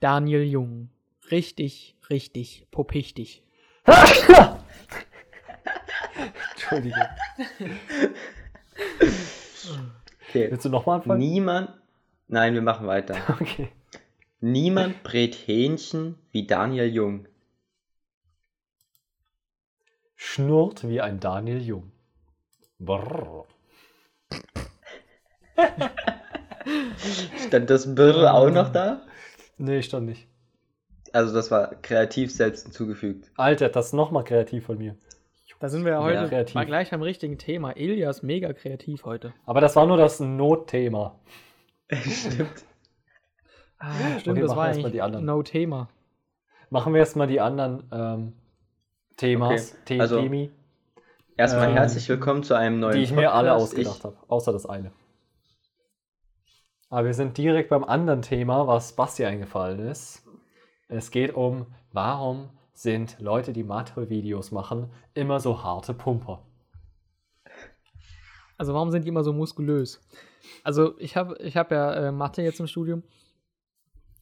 Daniel Jung. Richtig, richtig, popichtig. Entschuldige. Okay. Willst du nochmal anfangen? Niemand. Nein, wir machen weiter. Okay. Niemand brät Hähnchen wie Daniel Jung. Schnurrt wie ein Daniel Jung. Brrr. Stand das Birr auch noch da? Nee, stand nicht. Also das war kreativ selbst hinzugefügt. Alter, das ist nochmal kreativ von mir. Da sind wir ja heute kreativ. mal gleich beim richtigen Thema. Ilja ist mega kreativ heute. Aber das war nur das Notthema. Stimmt. Ah, stimmt, Okay, das war wir erst mal eigentlich die anderen. no Thema. Machen wir erstmal die anderen ähm, Themas, Okay, The- also- Themi, Erstmal Ähm, herzlich willkommen zu einem neuen die ich mir alle Podcast. ausgedacht habe. Außer das eine. Aber wir sind direkt beim anderen Thema, was Basti eingefallen ist. Es geht um, warum sind Leute, die Mathe-Videos machen, immer so harte Pumper? Also warum sind die immer so muskulös? Also ich habe ich hab ja äh, Mathe jetzt im Studium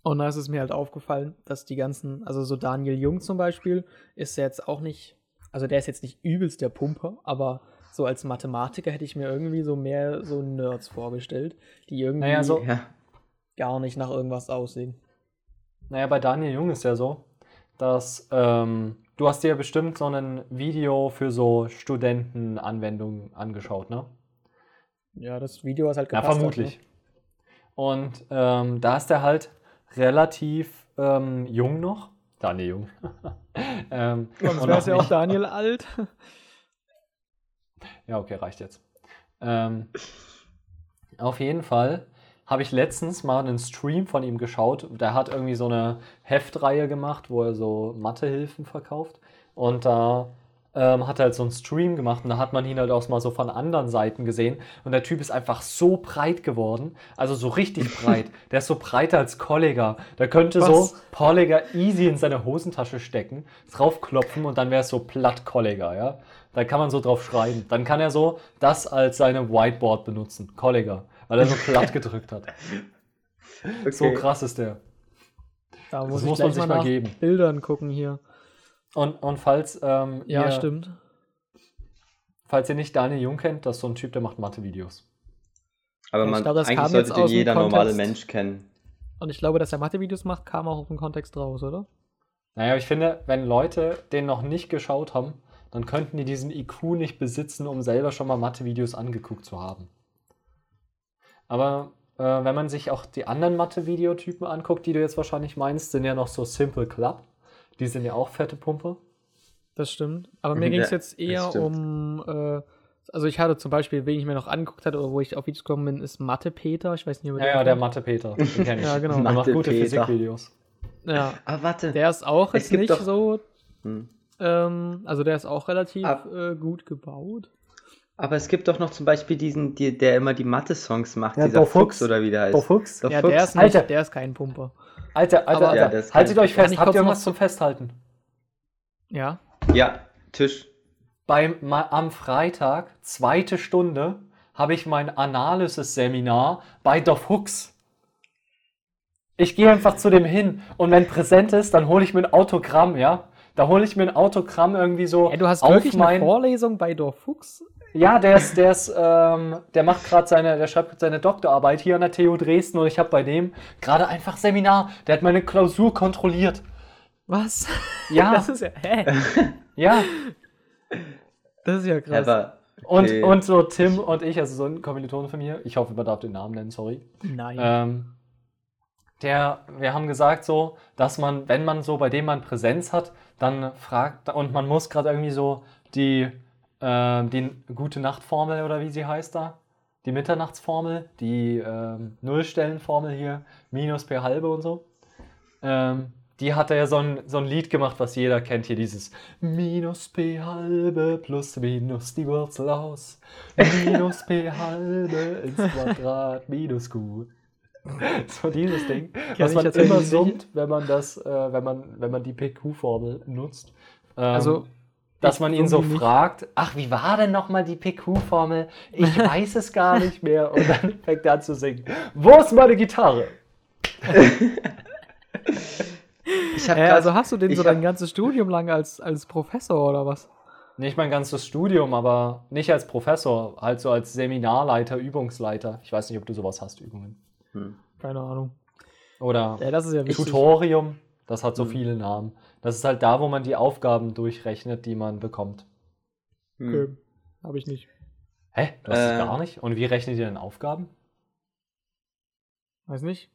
und da ist es mir halt aufgefallen, dass die ganzen, also so Daniel Jung zum Beispiel, ist jetzt auch nicht, also der ist jetzt nicht übelst der Pumper, aber so als Mathematiker hätte ich mir irgendwie so mehr so Nerds vorgestellt, die irgendwie Naja, so-. Ja. gar nicht nach irgendwas aussehen. Naja, bei Daniel Jung ist ja so, dass ähm, du hast dir bestimmt so ein Video für so Studentenanwendungen angeschaut, ne? Ja, das Video ist halt Ja, gepasst. hat, vermutlich. Und ähm, da ist er halt relativ ähm, jung noch. Daniel Jung. ähm, Ne? Sonst und wäre ja auch Daniel alt. Ja, okay, reicht jetzt. Ähm, auf jeden Fall habe ich letztens mal einen Stream von ihm geschaut. Der hat irgendwie so eine Heftreihe gemacht, wo er so Mathehilfen verkauft. Und da ähm, hat er halt so einen Stream gemacht und da hat man ihn halt auch mal so von anderen Seiten gesehen. Und der Typ ist einfach so breit geworden. Also so richtig breit. Der ist so breiter als Kollega. Der könnte so Was? Kollega easy in seine Hosentasche stecken, draufklopfen und dann wäre es so platt Kollega, ja. Da kann man so drauf schreiben. Dann kann er so das als seine Whiteboard benutzen. Kollega. Weil er so platt gedrückt hat. Okay. So krass ist der. Da Das muss, muss ich man sich mal mal nach geben. Bildern gucken hier. Und, und falls, ähm, Ja, ihr, stimmt. falls ihr nicht Daniel Jung kennt, das ist so ein Typ, der macht Mathe-Videos. Aber Ich man, glaub, das eigentlich sollte den jeder normale. Mensch kennen. Und ich glaube, dass er Mathe-Videos macht, kam auch aus dem Kontext raus, oder? Naja, ich finde, wenn Leute den noch nicht geschaut haben, dann könnten die diesen IQ nicht besitzen, um selber schon mal Mathe-Videos angeguckt zu haben. Aber äh, wenn man sich auch die anderen Mathe-Videotypen anguckt, die du jetzt wahrscheinlich meinst, sind ja noch so Simple Club. Die sind ja auch fette Pumpe. Das stimmt. Aber mir Ja, ging es jetzt eher um, äh, also ich hatte zum Beispiel, wen ich mir noch angeguckt hatte, oder wo ich auf Videos gekommen bin, ist Mathe-Peter. Ich weiß nicht, ob ihr Ja, den ja, der. Mathe-Peter. Den kenn ich. Ja, genau. Der macht gute. Physikvideos. Ja, Ah, warte. der ist auch Es jetzt gibt nicht doch- so, Hm. Ähm, also der ist auch relativ Ab- äh, gut gebaut. Aber es gibt doch noch zum Beispiel diesen, die, der immer die Mathe-Songs macht, Ja, dieser Fuchs Fuchs. oder wie der heißt. Dorf Fuchs? Dorf ja, Fuchs. der ist, nicht, Alter. der ist kein Pumper. Alter, Alter, Ja, Alter. das kann Haltet euch fest. ich Habt ihr was- zum Festhalten? Ja. Ja, Tisch. Beim, ma- am Freitag, zweite Stunde, habe ich mein Analysis-Seminar bei der Fuchs. Ich gehe einfach zu dem hin und wenn präsent ist, dann hole ich mir ein Autogramm, ja? Da hole ich mir ein Autogramm irgendwie so ja du hast auf wirklich eine mein... Vorlesung bei Dorf Fuchs? Ja, der ist, der ist, ähm, der macht gerade seine, der schreibt grad seine Doktorarbeit hier an der TU Dresden und ich habe bei dem gerade einfach Seminar. Der hat meine Klausur kontrolliert. Was? Ja, Das ist ja, hä? ja. Das ist ja krass. Aber, Und, okay. und so Tim und ich, also so ein Kommilitone von mir, ich hoffe, man darf den Namen nennen, sorry. Nein. Ähm, der, wir haben gesagt so, dass man, wenn man so, bei dem man Präsenz hat, dann fragt, und man muss gerade irgendwie so die, ähm, die gute Nachtformel oder wie sie heißt da, die Mitternachtsformel, die ähm, Nullstellenformel hier, minus p halbe und so. Ähm, die hat er ja so ein, so ein Lied gemacht, was jeder kennt hier, dieses Minus p halbe plus minus die Wurzel aus. Minus p halbe ins Quadrat minus q. So dieses Ding, was ich man immer summt, wenn man das, äh, wenn man, wenn man die PQ-Formel nutzt. Ähm, also, dass man ihn so fragt, ach, wie war denn nochmal die PQ-Formel? Ich weiß es gar nicht mehr. Und dann fängt er an zu singen. Wo ist meine Gitarre? Äh, grad- also hast du den so dein ganzes Studium lang als, als Professor oder was? Nicht mein ganzes Studium, aber nicht als Professor, halt so als Seminarleiter, Übungsleiter. Ich weiß nicht, ob du sowas hast, Übungen. Hm. Keine Ahnung. Oder Ja, das ist ja. Tutorium, das hat so Hm. viele Namen. Das ist halt da, wo man die Aufgaben durchrechnet, die man bekommt. Hm. Okay. Habe ich nicht. Hä? Du hast Äh. es gar nicht? Und wie rechnet ihr denn Aufgaben? Weiß nicht.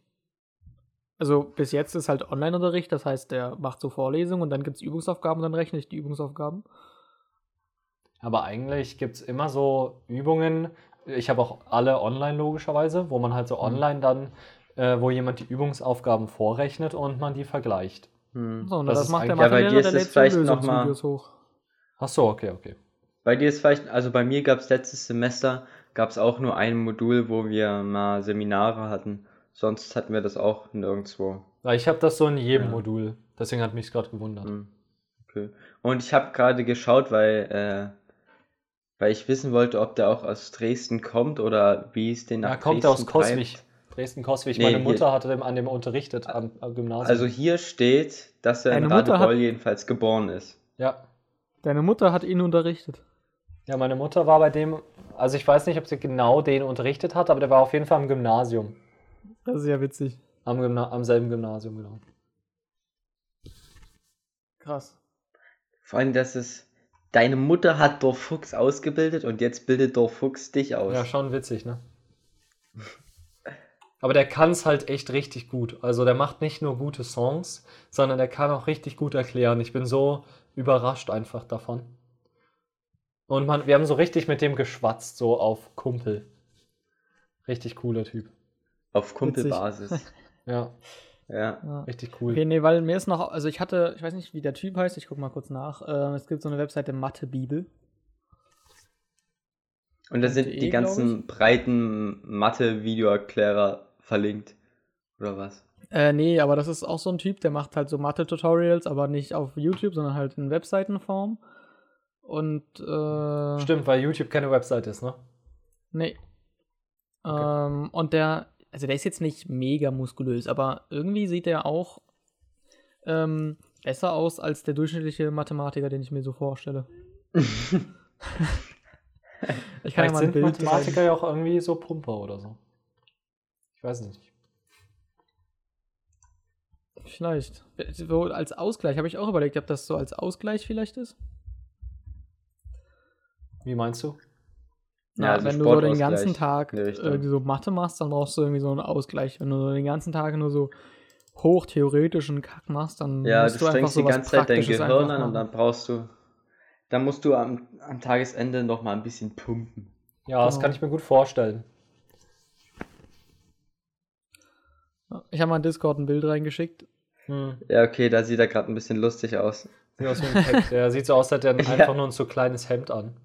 Also bis jetzt ist halt Online-Unterricht, das heißt, der macht so Vorlesungen und dann gibt es Übungsaufgaben und dann rechne ich die Übungsaufgaben. Aber eigentlich gibt es immer so Übungen. Ich habe auch alle online logischerweise, wo man halt so online dann, äh, wo jemand die Übungsaufgaben vorrechnet und man die vergleicht. Hm. So, und Das das, macht der eigentlich- Ja, bei dir ist es vielleicht noch mal- Lösungsvideos hoch. Ach so, okay, okay. Bei dir ist vielleicht, also bei mir gab es letztes Semester, gab es auch nur ein Modul, wo wir mal Seminare hatten. Sonst hatten wir das auch nirgendwo. Weil ich habe das so in jedem Ja. Modul. Deswegen hat mich gerade gewundert. Hm. Okay. Und ich habe gerade geschaut, weil, äh, weil ich wissen wollte, ob der auch aus Dresden kommt oder wie es den nach Ja, kommt Dresden er aus Coswig. treibt. Dresden-Coswig. Nee, Meine Mutter hatte dem, an dem unterrichtet am, am Gymnasium. Also hier steht, dass er in Deine hat- Radebeul jedenfalls geboren ist. ja. Deine Mutter hat ihn unterrichtet. ja, meine Mutter war bei dem, also ich weiß nicht, ob sie genau den unterrichtet hat, aber der war auf jeden Fall am Gymnasium. Das ist ja witzig. Am, Gymna am selben Gymnasium, genau. Krass. Vor allem, dass es, deine Mutter hat Dorf Fuchs ausgebildet und jetzt bildet Dorf Fuchs dich aus. Ja, schon witzig, ne? Aber der kann es halt echt richtig gut. Also der macht nicht nur gute Songs, sondern der kann auch richtig gut erklären. Ich bin so überrascht einfach davon. Und man, wir haben so richtig mit dem geschwatzt, so auf Kumpel. Richtig cooler Typ. Auf Kumpelbasis. Ja, ja. Ja. richtig cool. Okay, nee, weil mir ist noch, also ich hatte, ich weiß nicht, wie der Typ heißt, ich gucke mal kurz nach. Äh, es gibt so eine Webseite Mathe-Bibel. Und da sind die glaub ganzen breiten Mathe-Videoerklärer verlinkt. Oder was? Äh, nee, aber das ist auch so ein Typ, der macht halt so Mathe-Tutorials, aber nicht auf YouTube, sondern halt in Webseitenform. Und, äh, Stimmt, weil YouTube keine Website ist, ne? Nee. Okay. Ähm, und der, also der ist jetzt nicht mega muskulös, aber irgendwie sieht er auch ähm, besser aus als der durchschnittliche Mathematiker, den ich mir so vorstelle. ich kann ja mal ein sind Bild Mathematiker zeigen. ja auch irgendwie so Pumper oder so. Ich weiß nicht. Vielleicht. So als Ausgleich habe ich auch überlegt, ob das so als Ausgleich vielleicht ist. Wie meinst du? Ja, Ja, also wenn du so den ganzen Tag irgendwie so Mathe machst, dann brauchst du irgendwie so einen Ausgleich. Wenn du so den ganzen Tag nur so hochtheoretischen Kack machst, dann Ja, musst du einfach strengst so die ganze Zeit dein Gehirn an und dann brauchst du. Dann musst du am, am Tagesende noch mal ein bisschen pumpen. Ja, das Genau. kann ich mir gut vorstellen. Ich habe mal in Discord ein Bild reingeschickt. Hm. Ja, okay, da sieht er gerade ein bisschen lustig aus. Sieht aus wie ein. Der sieht so aus, als hätte er Ja. einfach nur ein so kleines Hemd an.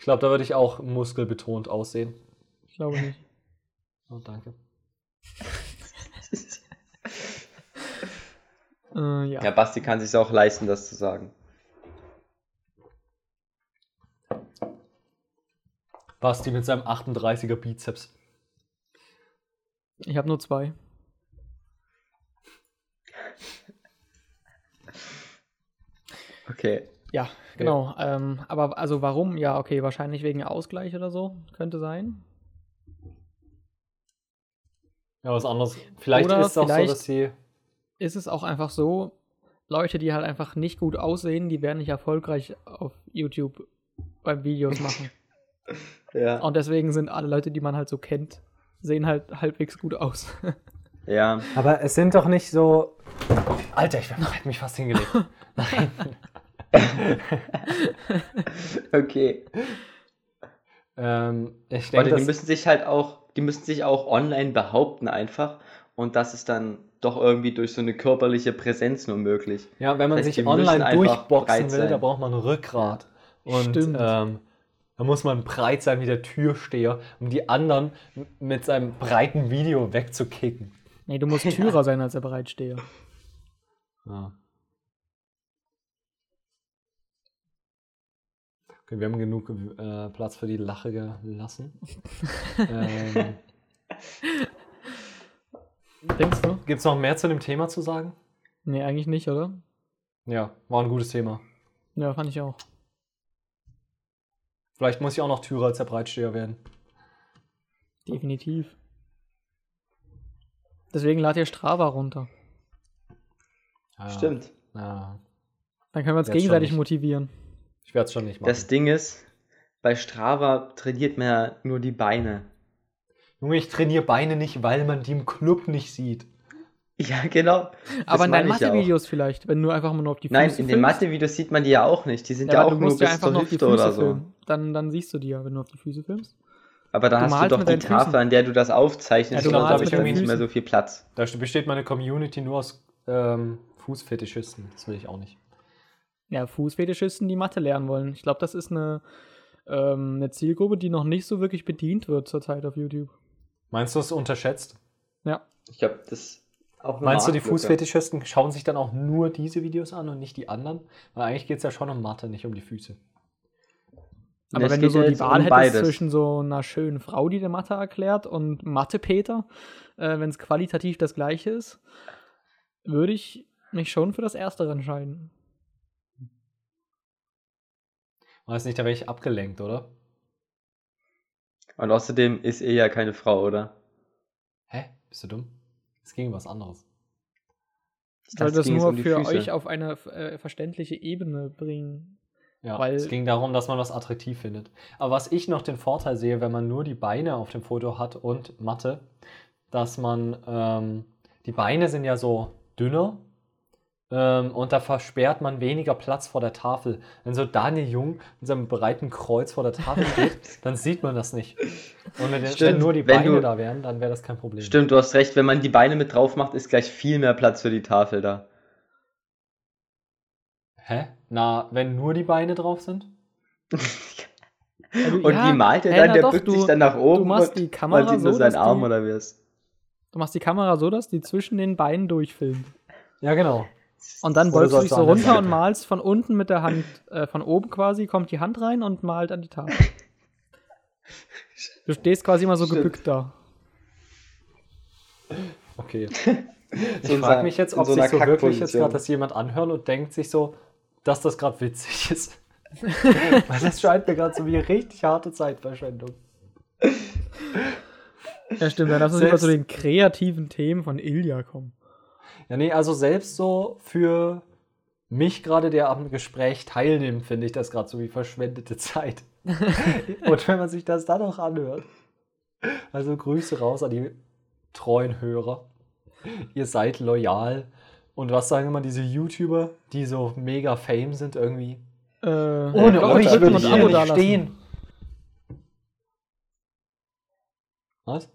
Ich glaube, da würde ich auch muskelbetont aussehen. Ich glaube nicht. Oh, danke. Äh, ja. Ja, Basti kann sich auch leisten, das zu sagen. Basti mit seinem 38er Bizeps. Ich habe nur zwei. Okay. Ja, genau. Ähm, aber also warum? Ja, okay, wahrscheinlich wegen Ausgleich oder so. Könnte sein. Ja, was anderes. Vielleicht Oder ist es auch so, dass sie. Ist es auch einfach so, Leute, die halt einfach nicht gut aussehen, die werden nicht erfolgreich auf YouTube beim Videos machen. Ja. Und deswegen sind alle Leute, die man halt so kennt, sehen halt halbwegs gut aus. Ja. Aber es sind doch nicht so. Alter, ich hätte mich fast hingelegt. Nein. Okay. ähm, ich Warte, denke, die müssen sich halt auch, die müssen sich auch online behaupten einfach. Und das ist dann doch irgendwie durch so eine körperliche Präsenz nur möglich. Ja, wenn man Das heißt, sich online durchboxen will, da braucht man ein Rückgrat. Und Stimmt. ähm, da muss man breit sein wie der Türsteher, um die anderen mit seinem breiten Video wegzukicken. nee, du musst Türer sein als der Bereitsteher. Ja. Okay, wir haben genug äh, Platz für die Lache gelassen. ähm, Denkst du? Gibt es noch mehr zu dem Thema zu sagen? Nee, eigentlich nicht, oder? Ja, war ein gutes Thema. Ja, fand ich auch. Vielleicht muss ich auch noch Türer als der Breitsteher werden. Definitiv. Deswegen lad ihr Strava runter. Ja, Stimmt. Ja, Dann können wir uns Jetzt gegenseitig motivieren. Ich werde es schon nicht machen. Das Ding ist, bei Strava trainiert man ja nur die Beine. Junge, ich trainiere Beine nicht, weil man die im Club nicht sieht. Ja, genau. Das Aber in deinen. Mathe-Videos vielleicht, wenn du einfach mal nur auf die Füße Nein, in den filmst. Mathe-Videos sieht man die ja auch nicht. Die sind Ja, ja, auch du nur bis einfach zur Hüfte oder so. filmen. Dann, dann siehst du die ja, wenn du auf die Füße filmst. Aber da hast du doch die deinen Füßen. Tafel, an der du das aufzeichnest. Ja, du und dann malst habe ich irgendwie nicht mehr so viel Platz. Da besteht meine Community nur aus ähm, Fußfetischisten. Das will ich auch nicht. Ja, Fußfetischisten, die Mathe lernen wollen. Ich glaube, das ist eine, ähm, eine Zielgruppe, die noch nicht so wirklich bedient wird zurzeit auf YouTube. Meinst du, es ist unterschätzt? Ja. Ich glaube, das auch Meinst du, die. Fußfetischisten schauen sich dann auch nur diese Videos an und nicht die anderen? Weil eigentlich geht es ja schon um Mathe, nicht um die Füße. Aber Es wenn du so die Wahl um hättest beides. zwischen so einer schönen Frau, die dir Mathe erklärt, und Mathe-Peter, äh, wenn es qualitativ das gleiche ist, würde ich mich schon für das Erstere entscheiden. Weiß nicht, da wäre ich abgelenkt, oder? Und außerdem ist er ja keine Frau, oder? Hä? Bist du dumm? Es ging um was anderes. Ich wollte das nur um für Füße. euch auf eine äh, verständliche Ebene bringen. Ja, Weil- es ging darum, dass man was attraktiv findet. Aber was ich noch den Vorteil sehe, wenn man nur die Beine auf dem Foto hat und Matte, dass man, ähm, die Beine sind ja so dünner ähm, und da versperrt man weniger Platz vor der Tafel. Wenn so Daniel Jung mit seinem breiten Kreuz vor der Tafel geht, dann sieht man das nicht. Und wenn, wenn Stimmt, nur die wenn Beine du- da wären, dann wäre das kein Problem. Stimmt, du hast recht. Wenn man die Beine mit drauf macht, ist gleich viel mehr Platz für die Tafel da. Hä? Na, wenn nur die Beine drauf sind? Also, Und ja, wie malt er hä, dann? na Der doch, bückt du- sich dann nach oben machst und die Kamera man sieht nur so, seinen dass Arm die- oder wie es. Du machst die Kamera so, dass die zwischen den Beinen durchfilmt. Ja, genau. Und dann beugst du dich so runter und malst von unten mit der Hand, äh, von oben quasi, kommt die Hand rein und malt an die Tafel. Du stehst quasi immer so Stimmt. gebückt da. Okay. Ich frage mich jetzt, ob so sich so wirklich jetzt gerade das jemand anhört und denkt sich so, dass das gerade witzig ist. Weil das scheint mir gerade so wie eine richtig harte Zeitverschwendung. Ja, stimmt. Dann lass uns lieber zu den kreativen Themen von Ilja kommen. Ja, nee, also selbst so für mich gerade, der am Gespräch teilnimmt, finde ich das gerade so wie verschwendete Zeit. und wenn man sich das dann noch anhört. Also Grüße raus an die treuen Hörer. Ihr seid loyal. Und was sagen immer diese YouTuber, die so mega fame sind irgendwie? Äh, Ohne Glocke euch würde ich hier nicht stehen. Was?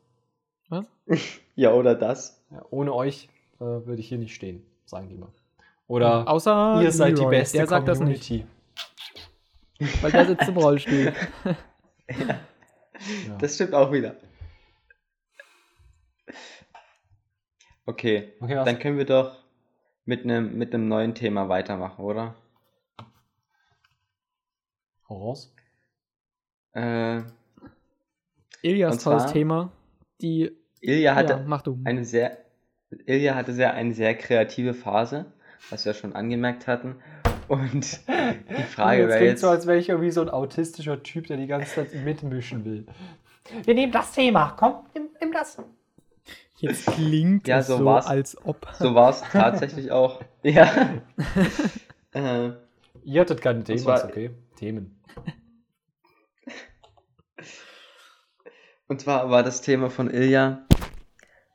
Was? Ja, oder das. Ja, ohne euch äh, würde ich hier nicht stehen, sagen die mal. Oder Außer ihr seid die Leroy, beste der sagt das nicht, Community. weil der sitzt im Rollstuhl. Ja. Das stimmt auch wieder. Okay, Okay, dann können wir doch mit einem mit einem neuen Thema weitermachen, oder? Hau raus. Äh, Ilias tolles Thema. Die. Ilja hatte ja, mach du. eine sehr Ilja hatte sehr eine sehr kreative Phase, was wir schon angemerkt hatten. Und die Frage jetzt wäre klingt jetzt, so, als wäre ich irgendwie so ein autistischer Typ, der die ganze Zeit mitmischen will. Wir nehmen das Thema, komm, nimm, nimm das. Jetzt klingt Ja, es so so, als ob. so war es tatsächlich auch. Ja. äh, Ihr hattet keine Themen, zwar- ist okay. Themen. Und zwar war das Thema von Ilja,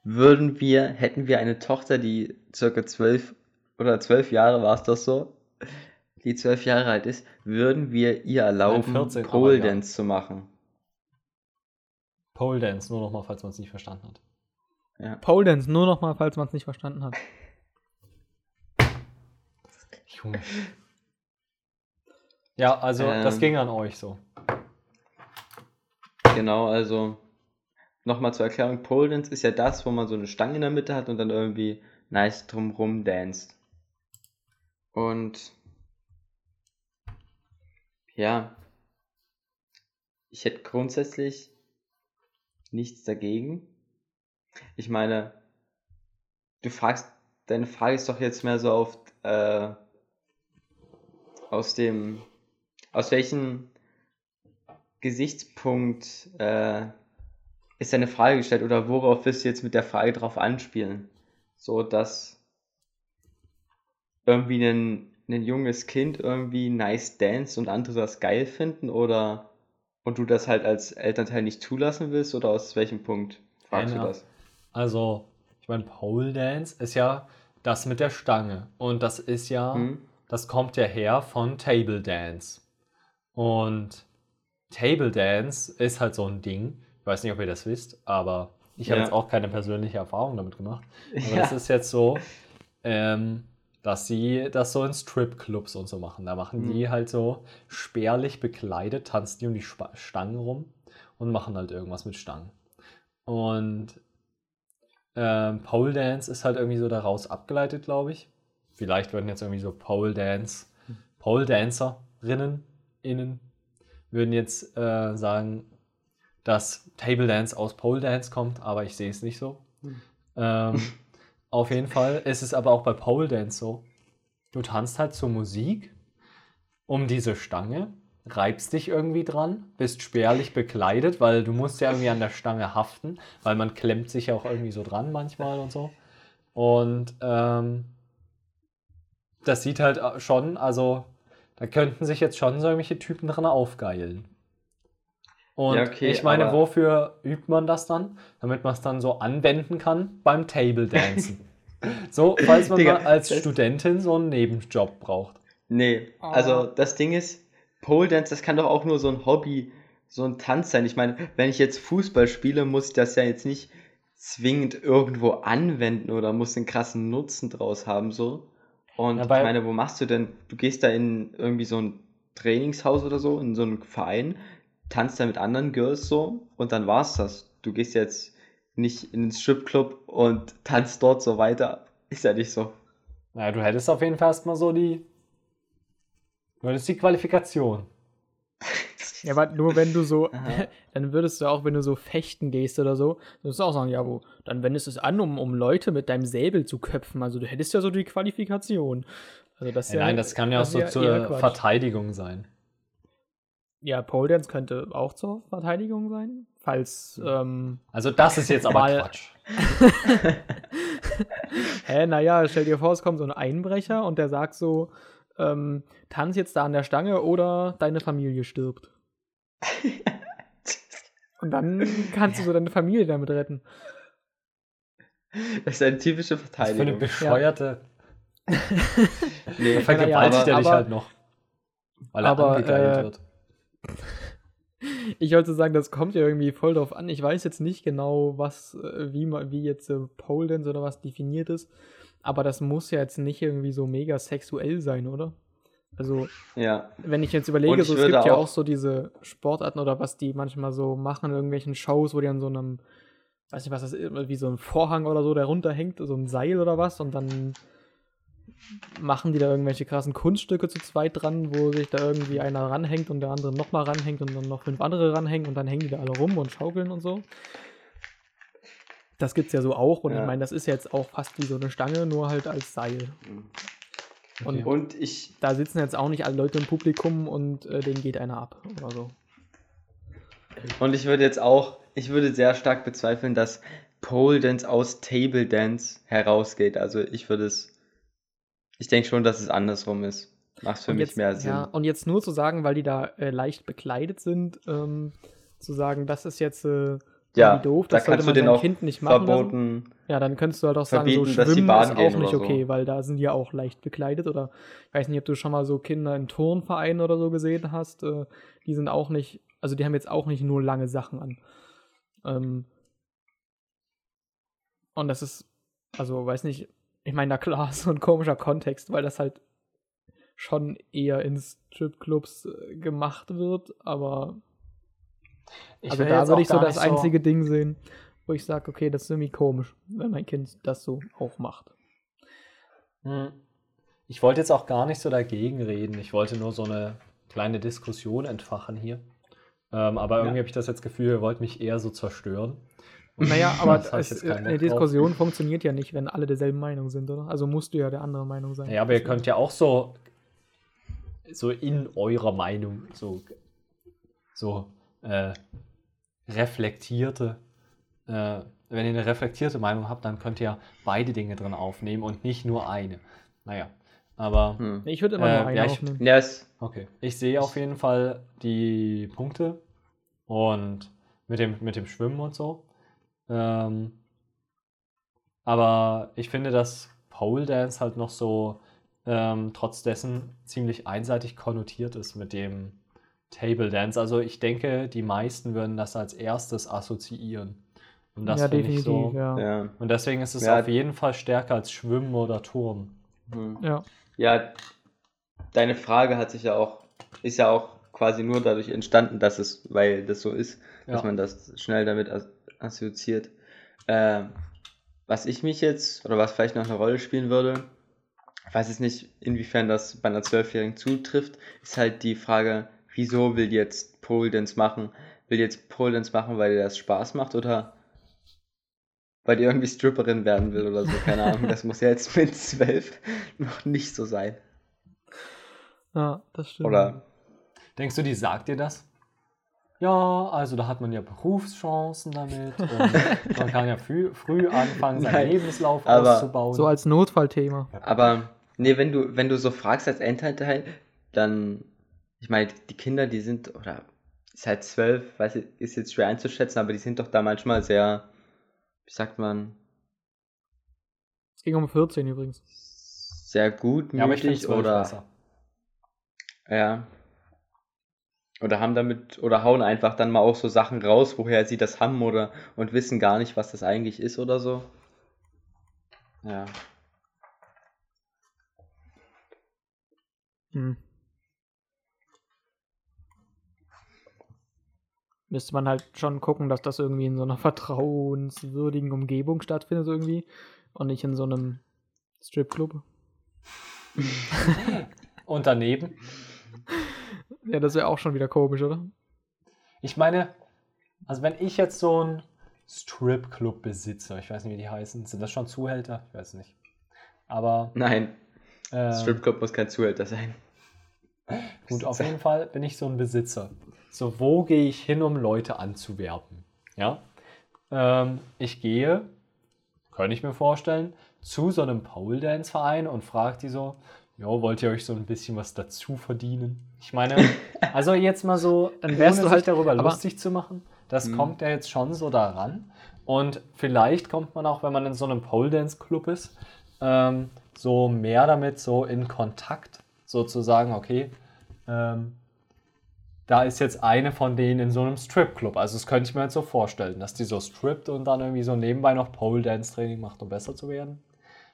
würden wir, hätten wir eine Tochter, die circa zwölf oder zwölf Jahre war es doch so, die zwölf Jahre alt ist, würden wir ihr erlauben, 14, aber Pole ja. Dance zu machen. Pole Dance, nur nochmal, falls man es nicht verstanden hat. Ja. Pole Dance, nur noch mal, falls man es nicht verstanden hat. Junge. Ja, also das Ähm. ging an euch so. Genau, also nochmal zur Erklärung, Pole Dance ist ja das, wo man so eine Stange in der Mitte hat und dann irgendwie nice drumrum danced. Und ja, ich hätte grundsätzlich nichts dagegen. Ich meine, du fragst deine Frage ist doch jetzt mehr so auf äh, aus dem aus welchem Gesichtspunkt äh, ist deine Frage gestellt oder worauf willst du jetzt mit der Frage drauf anspielen? So dass irgendwie ein, ein junges Kind irgendwie nice dance und andere das geil finden oder und du das halt als Elternteil nicht zulassen willst oder aus welchem Punkt fragst Ja, du das? Also, ich meine, Pole Dance ist ja das mit der Stange. Und das ist ja, Hm? das kommt ja her von Table Dance. Und Table Dance ist halt so ein Ding. Ich weiß nicht, ob ihr das wisst, aber ich habe Ja. jetzt auch keine persönliche Erfahrung damit gemacht. Aber Ja. das ist jetzt so, ähm, dass sie das so in Stripclubs und so machen. Da machen Mhm. die halt so spärlich bekleidet, tanzen die um die Spa Stangen rum und machen halt irgendwas mit Stangen. Und ähm, Pole Dance ist halt irgendwie so daraus abgeleitet, glaube ich. Vielleicht würden jetzt irgendwie so Pole Dance, Pole Dancerinnen, innen, würden jetzt äh, sagen, dass Table Dance aus Pole Dance kommt, aber ich sehe es nicht so. Ähm, auf jeden Fall ist es aber auch bei Pole Dance so. Du tanzt halt zur Musik um diese Stange, reibst dich irgendwie dran, bist spärlich bekleidet, weil du musst ja irgendwie an der Stange haften, weil man klemmt sich ja auch irgendwie so dran manchmal und so. Und ähm, das sieht halt schon, also da könnten sich jetzt schon so irgendwelche Typen dran aufgeilen. Und Ja, okay, ich meine, wofür übt man das dann? Damit man es dann so anwenden kann beim Table Dancen. so, falls man Digga, mal als Studentin so einen Nebenjob braucht. Nee, Ah. also das Ding ist, Pole Dance, das kann doch auch nur so ein Hobby, so ein Tanz sein. Ich meine, wenn ich jetzt Fußball spiele, muss ich das ja jetzt nicht zwingend irgendwo anwenden oder muss einen krassen Nutzen draus haben, so. Und Ja, bei- ich meine, wo machst du denn? Du gehst da in irgendwie so ein Trainingshaus oder so, in so einen Verein, tanzt da mit anderen Girls so und dann war's das. Du gehst jetzt nicht in den Stripclub und tanzt dort so weiter. Ist ja nicht so. Naja, du hättest auf jeden Fall erstmal so die. Du hättest die Qualifikation. Ja, aber nur wenn du so, dann würdest du auch, wenn du so fechten gehst oder so, würdest du auch sagen, ja, wo, dann wendest du es an, um, um Leute mit deinem Säbel zu köpfen. Also du hättest ja so die Qualifikation. Also das Ja, ja, nein, das kann ja auch so ist zur. Verteidigung sein. Ja, Pole Dance könnte auch zur Verteidigung sein, falls, ähm, Also, das ist jetzt aber Mal- Quatsch. hä, naja, stell dir vor, es kommt so ein Einbrecher und der sagt so, ähm, tanz jetzt da an der Stange oder deine Familie stirbt. Und dann kannst du so deine Familie damit retten. Das ist eine typische Was für eine Verteidigung. bescheuerte. Nee, Da vergewaltigt er dich halt noch. Weil er aber, angegeilt äh, wird. Ich wollte sagen, das kommt ja irgendwie voll drauf an. Ich weiß jetzt nicht genau, was, äh, wie, wie jetzt äh, Pole Dance oder was definiert ist. Aber das muss ja jetzt nicht irgendwie so mega sexuell sein, oder? Also, ja. wenn ich jetzt überlege, ich so, es gibt ja auch- auch so diese Sportarten oder was die manchmal so machen in irgendwelchen Shows, wo die an so einem, weiß nicht, was das ist, wie so ein Vorhang oder so, der runterhängt, so ein Seil oder was, und dann machen die da irgendwelche krassen Kunststücke zu zweit dran, wo sich da irgendwie einer ranhängt und der andere nochmal ranhängt und dann noch fünf andere ranhängen und dann hängen die da alle rum und schaukeln und so. Das gibt's ja so auch und Ja. ich meine, das ist jetzt auch fast wie so eine Stange, nur halt als Seil. Und Und ich, da sitzen jetzt auch nicht alle Leute im Publikum und äh, denen geht einer ab oder so. und ich würde jetzt auch, ich würde sehr stark bezweifeln, dass Pole Dance aus Table Dance herausgeht. Also ich würde es, ich denke schon, dass es andersrum ist. Macht für und mich jetzt, mehr Sinn. Ja, und jetzt nur zu sagen, weil die da äh, leicht bekleidet sind, ähm, zu sagen, das ist jetzt äh, Ja, doof, da das sollte kannst du man auch Kind nicht machen lassen. Verboten. Ja, dann könntest du halt auch sagen, so verbieten, dass Schwimmen baden ist auch nicht oder so. okay, weil da sind die ja auch leicht bekleidet oder ich weiß nicht, ob du schon mal so Kinder in Turnvereinen oder so gesehen hast, äh, die sind auch nicht, also die haben jetzt auch nicht nur lange Sachen an. Ähm, und das ist, also weiß nicht, ich meine, na klar, so ein komischer Kontext, weil das halt schon eher in Stripclubs äh, gemacht wird, aber Ich also will da würde ich so das einzige Ding sehen, wo ich sage, okay, das ist irgendwie komisch, wenn mein Kind das so auch macht. Hm. Ich wollte jetzt auch gar nicht so dagegen reden. Ich wollte nur so eine kleine Diskussion entfachen hier. Ähm, aber irgendwie Ja. habe ich das jetzt Gefühl, ihr wollt mich eher so zerstören. Naja, aber es, eine drauf. Diskussion funktioniert ja nicht, wenn alle derselben Meinung sind, oder? Also musst du ja der anderen Meinung sein. Ja, aber ihr könnt ja auch so, so in eurer Meinung so, so äh, reflektierte, äh, wenn ihr eine reflektierte Meinung habt, dann könnt ihr beide Dinge drin aufnehmen und nicht nur eine. Naja, aber Hm. Ich würde immer Äh, nur einen ja, ich- aufnehmen. Ja, es, okay. Ich sehe auf jeden Fall die Punkte und mit dem, mit dem Schwimmen und so. Ähm, aber ich finde, dass Pole Dance halt noch so ähm, trotz dessen ziemlich einseitig konnotiert ist mit dem Table Dance. Also ich denke, die meisten würden das als erstes assoziieren. Und das ja, finde ich so. ja. Und deswegen ist es Ja. auf jeden Fall stärker als Schwimmen oder Turnen. Hm. ja. Ja, deine Frage hat sich ja auch, ist ja auch quasi nur dadurch entstanden, dass es, weil das so ist, dass man das schnell damit assoziiert. Äh, was ich mich jetzt, oder was vielleicht noch eine Rolle spielen würde, ich weiß jetzt nicht, inwiefern das bei einer Zwölfjährigen zutrifft, ist halt die Frage, wieso will die jetzt Pole Dance machen? Will die jetzt Pole Dance machen, weil dir das Spaß macht oder weil die irgendwie Stripperin werden will oder so, keine Ahnung. Das muss ja jetzt mit zwölf noch nicht so sein. Ja, das stimmt. Oder Denkst du, die sagt dir das? Ja, also da hat man ja Berufschancen damit und man kann ja früh, früh anfangen, seinen Nein, Lebenslauf aber auszubauen. So als Notfallthema. Aber, nee, wenn du, wenn du so fragst als Elternteil, dann, ich meine, die Kinder, die sind, oder ist halt zwölf, weiß ich, ist jetzt schwer einzuschätzen, aber die sind doch da manchmal sehr, wie sagt man, Es ging um 14 übrigens. sehr ja, aber ich finde gutmütig oder, besser. ja, oder haben damit, oder hauen einfach dann mal auch so Sachen raus, woher sie das haben oder, und wissen gar nicht, was das eigentlich ist oder so. Ja. Hm. Müsste man halt schon gucken, dass das irgendwie in so einer vertrauenswürdigen Umgebung stattfindet irgendwie und nicht in so einem Stripclub. Und daneben, Ja, das wäre auch schon wieder komisch, oder? ich meine, also wenn ich jetzt so einen Stripclub besitze, ich weiß nicht, wie die heißen, sind das schon Zuhälter? Ich weiß nicht. Aber Nein, äh, Stripclub muss kein Zuhälter sein. Gut, auf jeden Fall bin ich so ein Besitzer. So, wo gehe ich hin, um Leute anzuwerben? Ja, ähm, ich gehe, könnte ich mir vorstellen, zu so einem Pole Dance Verein und frage die so, ja, wollt ihr euch so ein bisschen was dazu verdienen? Ich meine, also jetzt mal so, Dann wärst ohne du sich halt- darüber lustig zu machen, das Mhm. kommt ja jetzt schon so daran. Und vielleicht kommt man auch, wenn man in so einem Pole Dance Club ist, ähm, so mehr damit so in Kontakt, sozusagen, okay, ähm, da ist jetzt eine von denen in so einem Stripclub. Also das könnte ich mir jetzt so vorstellen, dass die so strippt und dann irgendwie so nebenbei noch Pole Dance Training macht, um besser zu werden.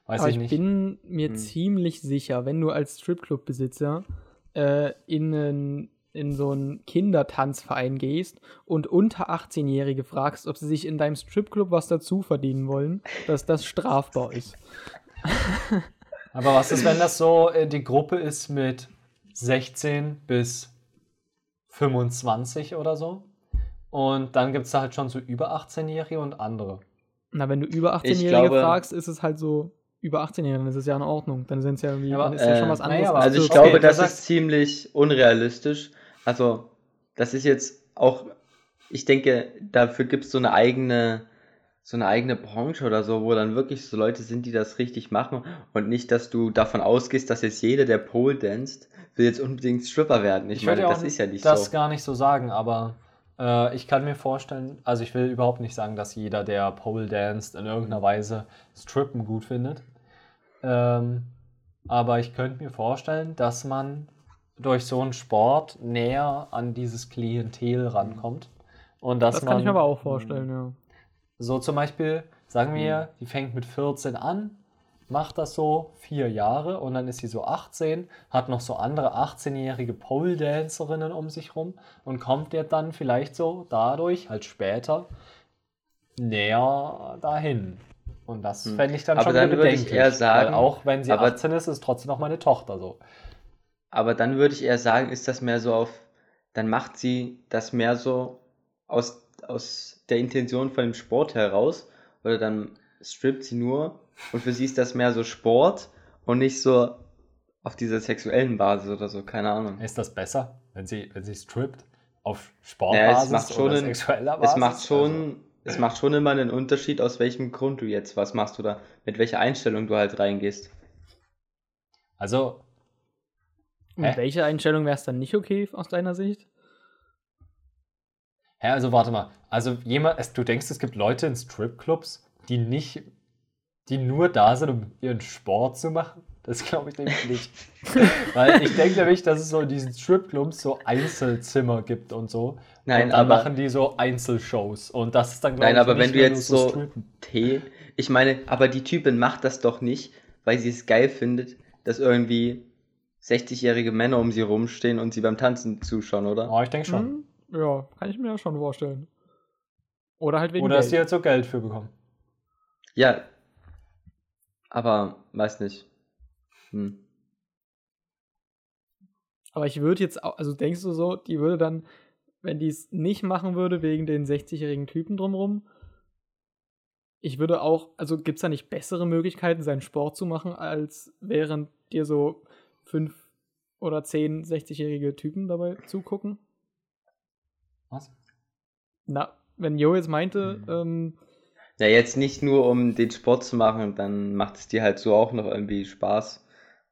Weiß Aber ich ich nicht. bin mir Hm. ziemlich sicher, wenn du als Stripclub-Besitzer äh, in, einen- in so einen Kindertanzverein gehst und unter 18-Jährige fragst, ob sie sich in deinem Stripclub was dazu verdienen wollen, dass das strafbar ist. Aber was ist, wenn das so äh, die Gruppe ist mit 16 bis 25 oder so? Und dann gibt es da halt schon so über 18-Jährige und andere. Na, wenn du über Ich 18-Jährige glaube- fragst, ist es halt so, über 18-Jährige, dann ist es ja in Ordnung. Dann sind es ja irgendwie, Aber, dann ist ja schon äh, was anderes. naja, Also ich 14. Okay, glaube, das sagst- ist ziemlich unrealistisch. Also, das ist jetzt auch, ich denke, dafür gibt es so eine eigene, so eine eigene Branche oder so, wo dann wirklich so Leute sind, die das richtig machen und nicht, dass du davon ausgehst, dass jetzt jeder, der Pole danst, will jetzt unbedingt Stripper werden. Ich, meine, würde das ist ja nicht das so. gar nicht so sagen, aber äh, ich kann mir vorstellen, also ich will überhaupt nicht sagen, dass jeder, der Pole danced, in irgendeiner Weise Strippen gut findet. Ähm, aber ich könnte mir vorstellen, dass man durch so einen Sport näher an dieses Klientel rankommt. Und dass das man, kann ich mir aber auch vorstellen, ja. So zum Beispiel, sagen Mhm. wir, die fängt mit 14 an, macht das so vier Jahre und dann ist sie so 18, hat noch so andere 18-jährige Pole-Dancerinnen um sich rum und kommt jetzt dann vielleicht so dadurch halt später näher dahin. Und das Hm. fände ich dann Aber schon dann wieder würde ich bedenklich. eher sagen- auch wenn sie aber- 18 ist, ist trotzdem noch meine Tochter so. Aber dann würde ich eher sagen, ist das mehr so auf, dann macht sie das mehr so aus aus der Intention von dem Sport heraus. Oder dann strippt sie nur und für sie ist das mehr so Sport und nicht so auf dieser sexuellen Basis oder so, keine Ahnung. Ist das besser, wenn sie, wenn sie strippt? Auf Sportbasis es macht schon oder sexueller Basis? Es macht schon, es macht schon immer einen Unterschied, aus welchem Grund du jetzt was machst oder mit welcher Einstellung du halt reingehst. also Hä? welche Einstellung wäre es dann nicht okay aus deiner Sicht? Hä, also warte mal. Also jemand, es, du denkst, es gibt Leute in Stripclubs, die nicht, die nur da sind, um ihren Sport zu machen? Das glaube ich nämlich nicht. Weil ich denke nämlich, dass es so in diesen Stripclubs so Einzelzimmer gibt und so. Nein, und dann aber- machen die so Einzelshows. Und das ist dann, glaube Nein, ich, aber nicht wenn du jetzt so Strippen. Tee, ich meine, aber die Typin macht das doch nicht, weil sie es geil findet, dass irgendwie 60-jährige Männer um sie rumstehen und sie beim Tanzen zuschauen, oder? Oh, ich denke schon. Hm, ja, kann ich mir ja schon vorstellen. Oder halt wegen Oder dass Geld. die halt so Geld für bekommen. Ja. Aber, weiß nicht. Hm. Aber ich würde jetzt auch, also denkst du so, die würde dann, wenn die es nicht machen würde, wegen den 60-jährigen Typen drumrum, ich würde auch, also gibt es da nicht bessere Möglichkeiten, seinen Sport zu machen, als während dir so fünf oder zehn 60-jährige Typen dabei zugucken? Was? Na, wenn Jo jetzt meinte, Hm. ähm, Ja, jetzt nicht nur um den Sport zu machen, dann macht es dir halt so auch noch irgendwie Spaß.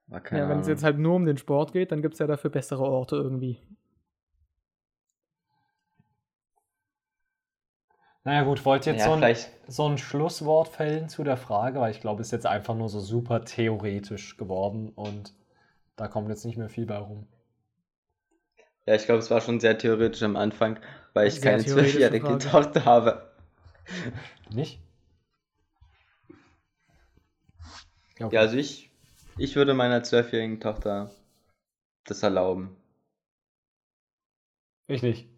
Aber keine ja, wenn es jetzt halt nur um den Sport geht, dann gibt es ja dafür bessere Orte irgendwie. Naja gut, wollt ihr jetzt ja, so, ein, vielleicht. so ein Schlusswort fällen zu der Frage, weil ich glaube, es ist jetzt einfach nur so super theoretisch geworden und da kommt jetzt nicht mehr viel bei rum. Ja, ich glaube, es war schon sehr theoretisch am Anfang, weil ich Sehr keine zwölfjährige. Tochter habe. Nicht? Ja, okay. Ja, also ich, ich würde meiner zwölfjährigen Tochter das erlauben. Ich nicht.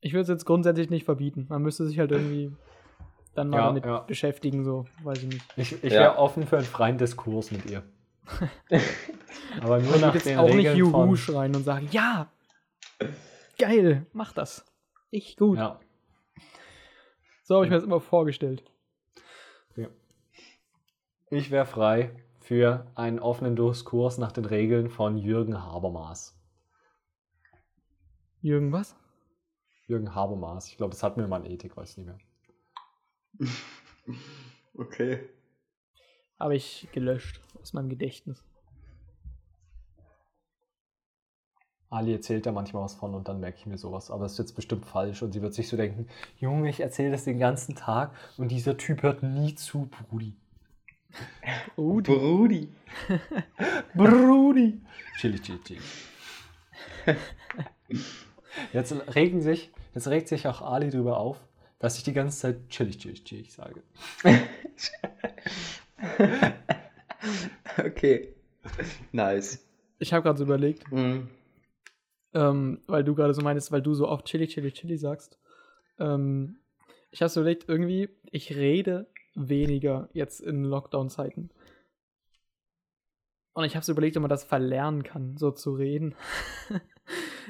Ich würde es jetzt grundsätzlich nicht verbieten. Man müsste sich halt irgendwie dann mal Ja, damit ja. beschäftigen, so, weiß ich nicht. Ich, ich Ja. wäre offen für einen freien Diskurs mit ihr. Aber nur Ich nach würde jetzt den auch nicht Regeln Juhu von... schreien und sagen, ja, geil, mach das. Ich gut. Ja. So habe ich mir das immer vorgestellt. Ich wäre frei für einen offenen Diskurs nach den Regeln von Jürgen Habermas. Jürgen, was? Jürgen Habermas. Ich glaube, das hat mir mal in Ethik, weiß nicht mehr. Okay. Habe ich gelöscht aus meinem Gedächtnis. Ali erzählt da manchmal was von und dann merke ich mir sowas. Aber es ist jetzt bestimmt falsch und sie wird sich so denken, Junge, ich erzähle das den ganzen Tag und dieser Typ hört nie zu, Brudi. Die- Brudi. Brudi. Chili, chili, chili. Jetzt regen sich, jetzt regt sich auch Ali drüber auf, dass ich die ganze Zeit chili, chili, chili sage. Okay. Nice. ich habe gerade so überlegt, Hm. ähm, weil du gerade so meinst, weil du so oft Chili, Chili, Chili sagst. Ähm, ich habe so überlegt, irgendwie, ich rede weniger jetzt in Lockdown-Zeiten. Und ich habe so überlegt, ob man das verlernen kann, so zu reden.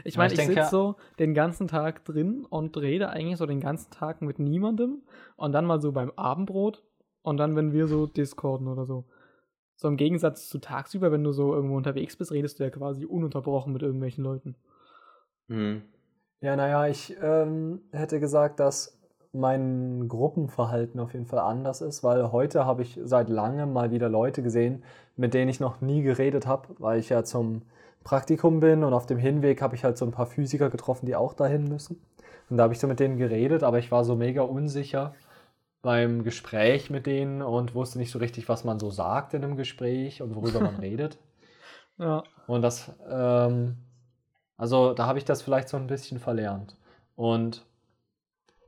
ich meine, ich ich, sitze so den ganzen Tag drin und rede eigentlich so den ganzen Tag mit niemandem. Und dann mal so beim Abendbrot. Und dann, wenn wir so discorden oder so. So im Gegensatz zu tagsüber, wenn du so irgendwo unterwegs bist, redest du ja quasi ununterbrochen mit irgendwelchen Leuten. Hm. Ja, naja, ich ähm, hätte gesagt, dass mein Gruppenverhalten auf jeden Fall anders ist, weil heute habe ich seit langem mal wieder Leute gesehen, mit denen ich noch nie geredet habe, weil ich ja zum Praktikum bin und auf dem Hinweg habe ich halt so ein paar Physiker getroffen, die auch dahin müssen. Und da habe ich so mit denen geredet, aber ich war so mega unsicher beim Gespräch mit denen und wusste nicht so richtig, was man so sagt in einem Gespräch und worüber man redet. Ja. Und das, ähm, also da habe ich das vielleicht so ein bisschen verlernt. Und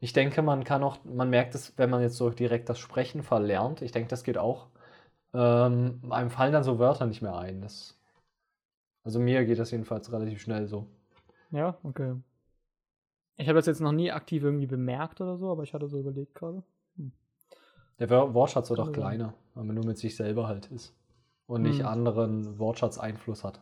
ich denke, man kann auch, man merkt es, wenn man jetzt so direkt das Sprechen verlernt. Ich denke, das geht auch. Ähm, einem fallen dann so Wörter nicht mehr ein. Das, also mir geht das jedenfalls relativ schnell so. Ja, okay. Ich habe das jetzt noch nie aktiv irgendwie bemerkt oder so, aber ich hatte so überlegt gerade. Der Wor- Wortschatz wird auch kleiner, weil man nur mit sich selber halt ist. Und nicht Hm. anderen Wortschatzeinfluss hat.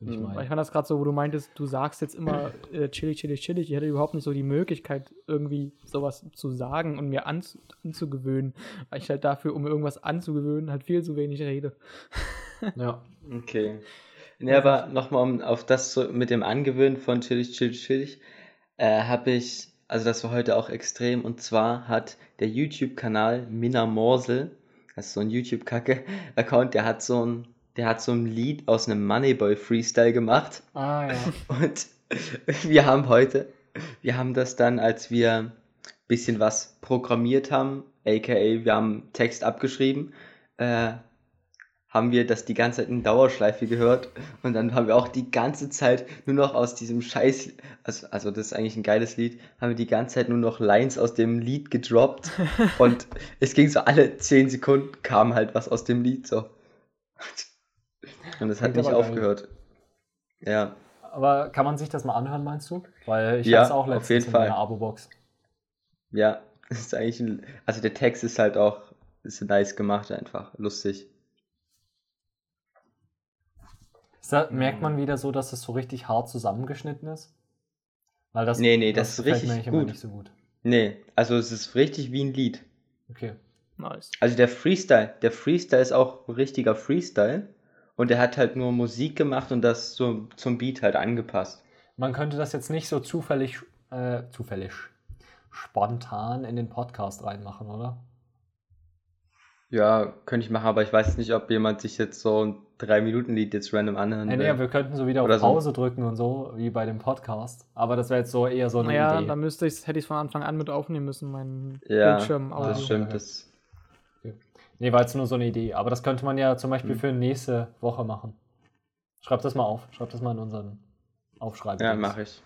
Würde ich Mhm. Weil ich meinen. fand das gerade so, wo du meintest, du sagst jetzt immer äh, chillig, chillig, chillig. Ich hätte überhaupt nicht so die Möglichkeit, irgendwie sowas zu sagen und mir anzu anzugewöhnen. Weil ich halt dafür, um irgendwas anzugewöhnen, halt viel zu wenig rede. Ja. Okay. Ne, aber nochmal um auf das so mit dem Angewöhnen von chillig, chillig, chillig, äh, habe ich, also das war heute auch extrem, und zwar hat der YouTube-Kanal Minna Morsel, das ist so ein YouTube-Kacke-Account, der hat so ein, der hat so ein Lied aus einem Moneyboy-Freestyle gemacht. Ah ja. Und wir haben heute, wir haben das dann, als wir ein bisschen was programmiert haben, aka wir haben Text abgeschrieben, äh, haben wir das die ganze Zeit in Dauerschleife gehört und dann haben wir auch die ganze Zeit nur noch aus diesem Scheiß, also, also das ist eigentlich ein geiles Lied, haben wir die ganze Zeit nur noch Lines aus dem Lied gedroppt und es ging so alle 10 Sekunden kam halt was aus dem Lied so. Und es hat nicht geil. aufgehört. Ja. Aber kann man sich das mal anhören, meinst du? Weil ich Ja, hatte es auch letztens in meiner Abo-Box. Ja, es ist eigentlich ein, also der Text ist halt auch, ist nice gemacht einfach, lustig. Ist da, merkt man wieder so, dass es so richtig hart zusammengeschnitten ist? Weil das, Nee, nee, das ist gefällt mir richtig gut. nicht so gut. Nee, also es ist richtig wie ein Lied. Okay. Nice. Also der Freestyle, der Freestyle ist auch ein richtiger Freestyle und er hat halt nur Musik gemacht und das so zum Beat halt angepasst. Man könnte das jetzt nicht so zufällig, äh, zufällig, spontan in den Podcast reinmachen, oder? Ja, könnte ich machen, aber ich weiß nicht, ob jemand sich jetzt so ein 3-Minuten-Lied jetzt random anhören will. nee, wir könnten so wieder auf so. Pause drücken und so, wie bei dem Podcast. Aber das wäre jetzt so eher so eine Naja, Idee. dann müsste ich's, hätte ich es von Anfang an mit aufnehmen müssen, mein Ja, Bildschirm-Audio. das Audio. stimmt. Das, Nee, war jetzt nur so eine Idee. Aber das könnte man ja zum Beispiel Hm. für nächste Woche machen. Schreib das mal auf. Schreib das mal in unseren Aufschreiben. ja, mache ich.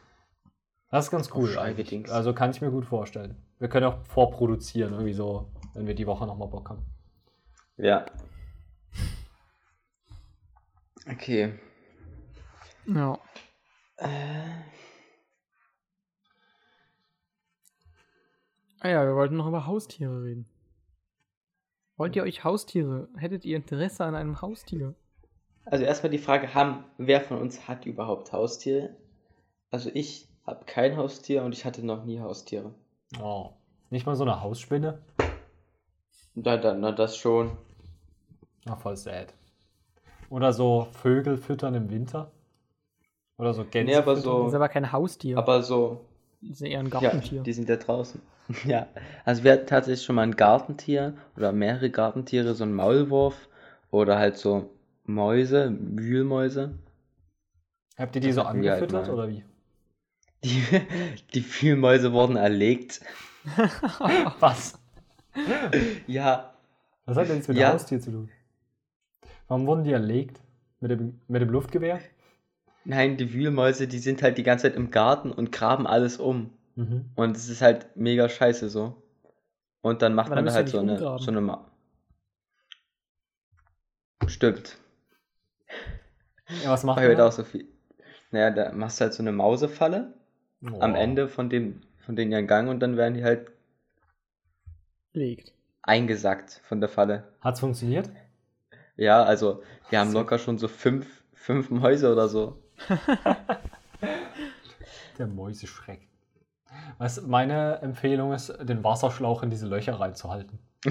Das ist ganz cool eigentlich. Also kann ich mir gut vorstellen. Wir können auch vorproduzieren, irgendwie so, wenn wir die Woche nochmal Bock haben. Ja. Okay. Ja. Ah ja, wir wollten noch über Haustiere reden. Wollt ihr euch Haustiere? Hättet ihr Interesse an einem Haustier? Also erstmal die Frage, haben, wer von uns hat überhaupt Haustiere? Also ich habe kein Haustier und ich hatte noch nie Haustiere. Oh. Nicht mal so eine Hausspinne? Na, na, na das schon. Na, voll sad. Oder so Vögel füttern im Winter? Oder so Gänse Nee, aber füttern? so- Das ist aber kein Haustier. Aber so, das ist eher ein ja, Gartentier. die sind ja draußen. Ja, also wir hatten tatsächlich schon mal ein Gartentier oder mehrere Gartentiere, so ein Maulwurf oder halt so Mäuse, Wühlmäuse. Habt ihr die so halt angefüttert mal. oder wie? Die, die Wühlmäuse wurden erlegt. Was? Ja, Was hat denn jetzt mit Ja. Haustier zu tun? Warum wurden die erlegt? Mit dem, mit dem Luftgewehr? nein, die Wühlmäuse, die sind halt die ganze Zeit im Garten und graben alles um. Mhm. Und es ist halt mega scheiße so. Und dann macht Aber dann man da halt so eine, so eine Ma Stimmt. Ja, was macht Mach ich man? auch so viel. Naja, da machst du halt so eine Mausefalle Oh. am Ende von dem, von den ihren Gang und dann werden die halt Legt. eingesackt von der Falle. Hat's funktioniert? Ja, also wir haben So. locker schon so fünf, fünf Mäuse oder so. Der Mäuseschreck. Was meine Empfehlung ist, den Wasserschlauch in diese Löcher reinzuhalten.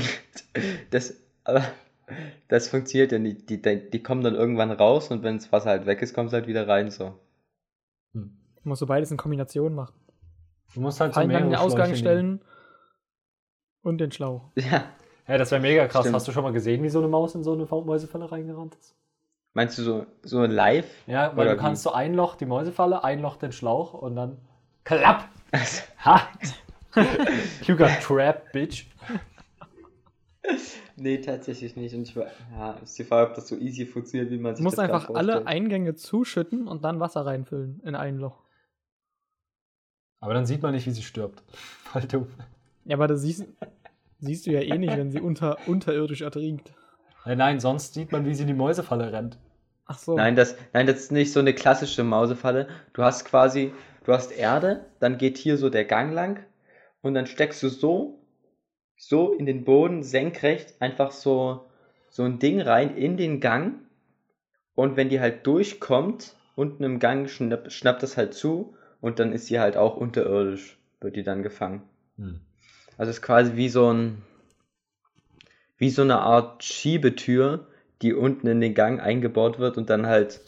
Das, aber das funktioniert ja nicht. Die, die, die kommen dann irgendwann raus und wenn das Wasser halt weg ist, kommen sie halt wieder rein so. Hm. Musst du beides in Kombination machen. Du musst halt so Eingang in den Ausgang Schläuche stellen und den Schlauch. Ja. Ja, das wäre mega krass. Stimmt. Hast du schon mal gesehen, wie so eine Maus in so eine Mäusefalle reingerannt ist? Meinst du so, so live? Ja, weil Oder du kannst wie? so ein Loch die Mäusefalle, ein Loch den Schlauch und dann klapp! Ha! you got trapped, bitch. nee, tatsächlich nicht. Und ich ja, ist die Frage, ob das so easy funktioniert, wie man Du sich musst das einfach alle. Eingänge zuschütten und dann Wasser reinfüllen in ein Loch. Aber dann sieht man nicht, wie sie stirbt. Voll dumm. Ja, aber das siehst, siehst du ja eh nicht, wenn sie unter, unterirdisch ertrinkt. Nein, nein, sonst sieht man, wie sie in die Mäusefalle rennt. Ach so. Nein, das, nein, das ist nicht so eine klassische Mausefalle. Du hast quasi, du hast Erde, dann geht hier so der Gang lang und dann steckst du so, so in den Boden senkrecht einfach so, so ein Ding rein in den Gang und wenn die halt durchkommt, unten im Gang, schnapp, schnappt das halt zu und dann ist sie halt auch unterirdisch, wird die dann gefangen. Hm. Also es ist quasi wie so ein, wie so eine Art Schiebetür, die unten in den Gang eingebaut wird und dann halt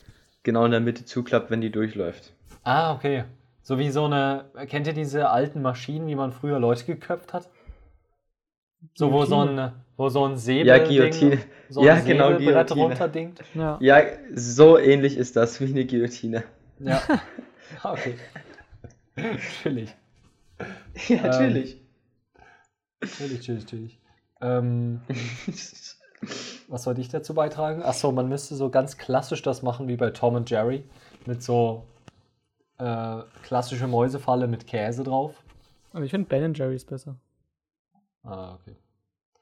genau in der Mitte zuklappt, wenn die durchläuft. Ah, okay. So wie so eine. Kennt ihr diese alten Maschinen, wie man früher Leute geköpft hat? So, wo so ein, wo so ein Säbel. Ja, Guillotine. So Ja, ein genau, Säbelbrett Guillotine. runterdingt. Ja. Ja, so ähnlich ist das wie eine Guillotine. Ja. Ah, okay. Chillig. Ja, natürlich. Chillig, chillig, chillig. Ähm, was sollte ich dazu beitragen? Achso, man müsste so ganz klassisch das machen wie bei Tom und Jerry. Mit so äh, klassische Mäusefalle mit Käse drauf. Aber ich finde Ben Jerry's besser. Ah, okay.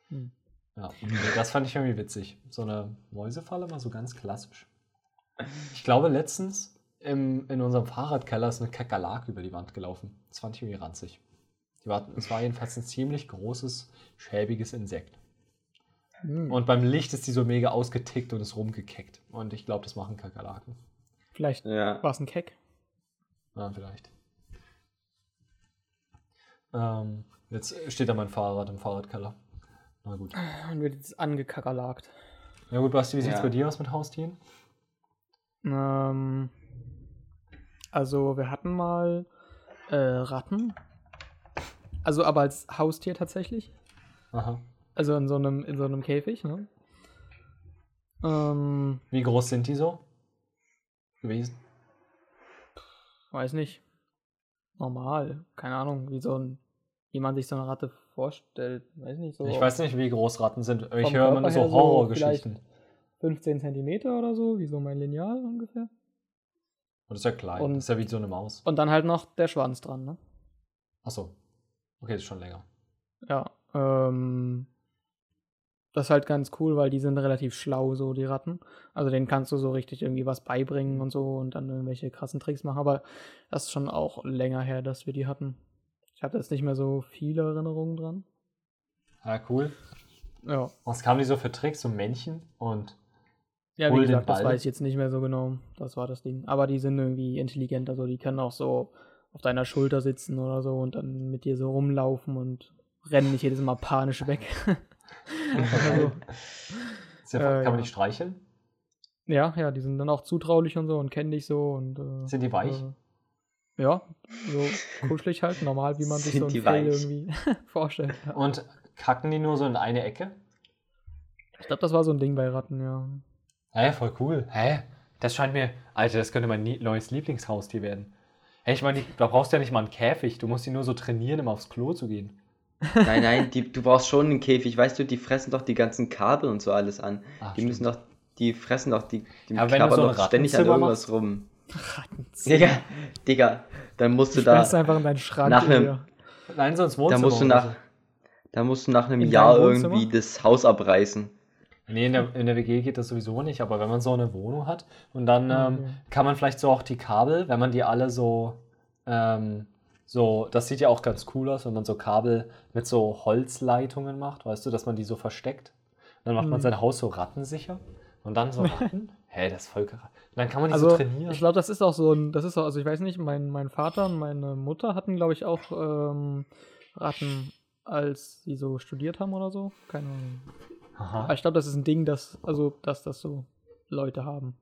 Hm. Ja, das fand ich irgendwie witzig. So eine Mäusefalle mal so ganz klassisch. Ich glaube, letztens im, in unserem Fahrradkeller ist eine Kakerlake über die Wand gelaufen. Das fand ich irgendwie ranzig. Die war, es war jedenfalls ein ziemlich großes, schäbiges Insekt. Hm. Und beim Licht ist die so mega ausgetickt und ist rumgekeckt. Und ich glaube, das machen Kakerlaken. Vielleicht Ja. war es ein Keck. Ja, vielleicht. Ähm, jetzt steht da mein Fahrrad im Fahrradkeller. Na gut. Und wird jetzt angekakerlakt. Ja gut, Basti, wie sieht's Ja. bei dir aus mit Haustieren? Ähm, also wir hatten mal äh, Ratten. Also aber als Haustier tatsächlich. Aha. Also in so einem, in so einem Käfig, ne? Ähm, Wie groß sind die so? Gewesen? Weiß nicht. Normal. Keine Ahnung, wie so ein, wie man sich so eine Ratte vorstellt. Weiß nicht, so Ich weiß nicht, wie groß Ratten sind. Ich höre immer so her so Horrorgeschichten. 15 Zentimeter oder so, wie so mein Lineal ungefähr. Und das ist ja klein. Und- das ist ja wie so eine Maus. Und dann halt noch der Schwanz dran, ne? Achso. Okay, das ist schon länger. Ja, ähm, das ist halt ganz cool, weil die sind relativ schlau, so die Ratten. Also denen kannst du so richtig irgendwie was beibringen und so und dann irgendwelche krassen Tricks machen. Aber das ist schon auch länger her, dass wir die hatten. Ich habe jetzt nicht mehr so viele Erinnerungen dran. Ja, cool. Ja, Was kamen die so für Tricks? So Männchen und. ja wie gesagt, das weiß ich jetzt nicht mehr so genau. Das war das Ding. Aber die sind irgendwie intelligent, also die können auch so auf deiner Schulter sitzen oder so und dann mit dir so rumlaufen und rennen nicht jedes Mal panisch weg. also, Ist ja, Äh, kann man ja. die streicheln? Ja, ja, die sind dann auch zutraulich und so und kennen dich so und äh, Sind die weich? Äh, ja, so kuschelig halt, normal, wie man sich Sind so ein weich? irgendwie vorstellt. Ja. Und kacken die nur so in eine Ecke? Ich glaube, das war so ein Ding bei Ratten, ja. Hä, voll cool. Hä? Das scheint mir. Alter, das könnte mein neues Lieblingshaustier werden. Hä, ich meine, da brauchst du ja nicht mal einen Käfig. Du musst die nur so trainieren, immer aufs Klo zu gehen. Nein, nein, die, du brauchst schon einen Käfig. Weißt du, die fressen doch die ganzen Kabel und so alles an. Ach, die stimmt. müssen doch, die fressen doch, die, die Ja, knabbern so doch ständig an irgendwas machst. rum. Rattenzimmer. Digga, Digga, dann musst du Du da, einfach in deinen Schrank. nach einem-. Nein, so ins da Wohnzimmer. musst du nach, da musst du nach einem In Jahr Wohnzimmer? irgendwie das Haus abreißen. Nee, in der, in der WG geht das sowieso nicht, aber wenn man so eine Wohnung hat und dann Ah, ähm, kann man vielleicht so auch die Kabel, wenn man die alle so, ähm, so, das sieht ja auch ganz cool aus, wenn man so Kabel mit so Holzleitungen macht, weißt du, dass man die so versteckt. Dann macht man Mhm. sein Haus so rattensicher und dann so Ratten. Hä, das ist voll krass. Dann kann man die Also, so trainieren. ich glaube, das ist auch so ein, das ist auch, also ich weiß nicht, mein, mein Vater und meine Mutter hatten, glaube ich, auch ähm, Ratten, als sie so studiert haben oder so. Keine Ahnung. Aha. Aber ich glaube, das ist ein Ding, dass, also, dass das so Leute haben.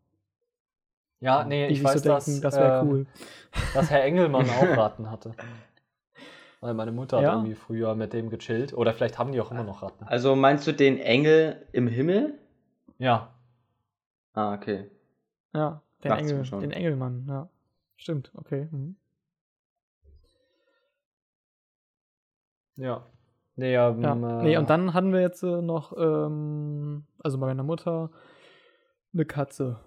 Ja, nee, die ich weiß, so denken, dass, das wäre ähm, cool. dass Herr Engelmann auch Ratten hatte. Weil meine Mutter hat Ja. irgendwie früher mit dem gechillt. Oder vielleicht haben die auch immer noch Ratten. Also meinst du den Engel im Himmel? Ja. Ah, okay. Ja, den, Engel, schon. den Engelmann, ja. Stimmt, okay. Mhm. Ja. Nee, ähm, Ja. äh, Nee, und dann hatten wir jetzt äh, noch, ähm, also bei meiner Mutter, eine Katze.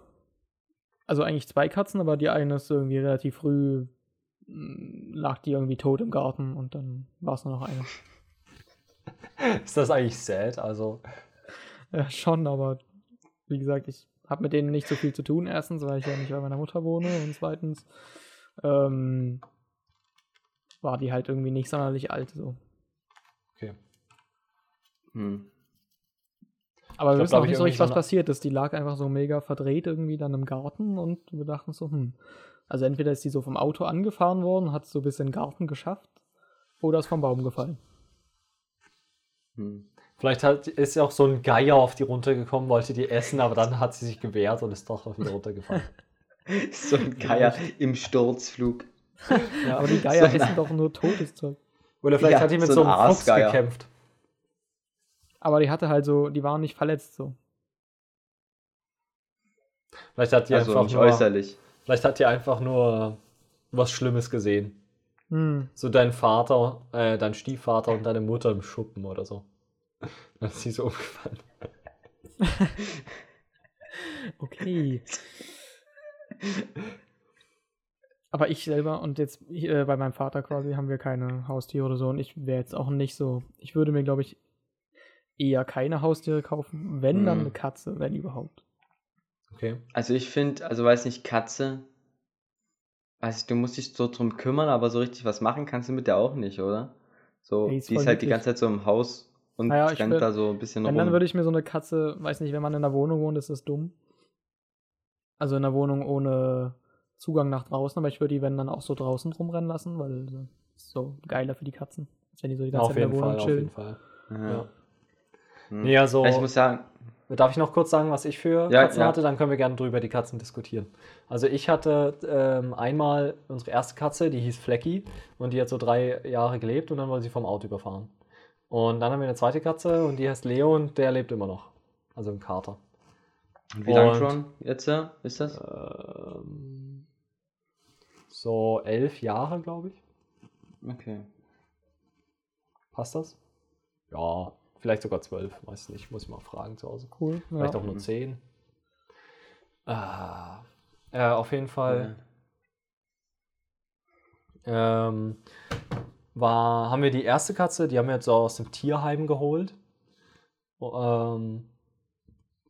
Also eigentlich zwei Katzen, aber die eine ist irgendwie relativ früh, mh, lag die irgendwie tot im Garten und dann war es nur noch eine. Ist das eigentlich sad? Also, Ja, schon, aber wie gesagt, ich habe mit denen nicht so viel zu tun. Erstens, weil ich ja nicht bei meiner Mutter wohne und zweitens ähm, war die halt irgendwie nicht sonderlich alt so. okay. Hm. Aber wir glaub, wissen auch nicht so richtig, so was eine- passiert ist. Die lag einfach so mega verdreht irgendwie dann im Garten und wir dachten so, hm. Also entweder ist die so vom Auto angefahren worden, hat so bis in den Garten geschafft, oder ist vom Baum gefallen. Hm. Vielleicht hat, ist ja auch so ein Geier auf die runtergekommen, wollte die essen, aber dann hat sie sich gewehrt und ist doch noch wieder runtergefallen. So ein Geier im Sturzflug. Ja, Aber die Geier So essen doch nur totes Zeug. Oder vielleicht Ja, hat die mit so so, ein einem Fuchs gekämpft. Aber die hatte halt so, die waren nicht verletzt so. Vielleicht hat die Also einfach nicht nur, äußerlich. vielleicht hat die einfach nur was Schlimmes gesehen. Hm. So dein Vater, äh, dein Stiefvater und deine Mutter im Schuppen oder so. Dann ist sie so umgefallen. Okay. Aber ich selber und jetzt äh, bei meinem Vater quasi haben wir keine Haustiere oder so und ich wäre jetzt auch nicht so. Ich würde mir, glaube ich, eher keine Haustiere kaufen, wenn dann Mhm. eine Katze, wenn überhaupt. Okay. Also ich finde, also weiß nicht, Katze, weiß ich, du musst dich so drum kümmern, aber so richtig was machen kannst du mit der auch nicht, oder? So, Ey, ist die ist halt die niedlich. ganze Zeit so im Haus und Naja, ich rennt würd- da so ein bisschen Wenn, rum. dann würde ich mir so eine Katze, weiß nicht, wenn man in einer Wohnung wohnt, ist das dumm. Also in einer Wohnung ohne Zugang nach draußen, aber ich würde die, wenn dann auch so draußen rumrennen lassen, weil so, ist so geiler für die Katzen, als wenn die so die ganze Auf Zeit in jeden der Fall, Wohnung auf chillen. jeden Fall. ja. Ja. Hm. Nee, also, Ich muss sagen, darf ich noch kurz sagen, was ich für Ja, Katzen ja. hatte? Dann können wir gerne drüber die Katzen diskutieren. Also ich hatte ähm, einmal unsere erste Katze, die hieß Flecky und die hat so drei Jahre gelebt und dann wurde sie vom Auto überfahren. Und dann haben wir eine zweite Katze und die heißt Leo und der lebt immer noch. Also ein Kater. und wie lange schon jetzt äh, ist das? Ähm, so elf Jahre, glaube ich. Okay. Passt das? Ja, vielleicht sogar zwölf, weiß nicht, muss ich mal fragen zu Hause. Cool. Vielleicht ja. auch nur zehn. Ah, äh, auf jeden Fall ähm, war, haben wir die erste Katze, die haben wir jetzt so aus dem Tierheim geholt. Ähm,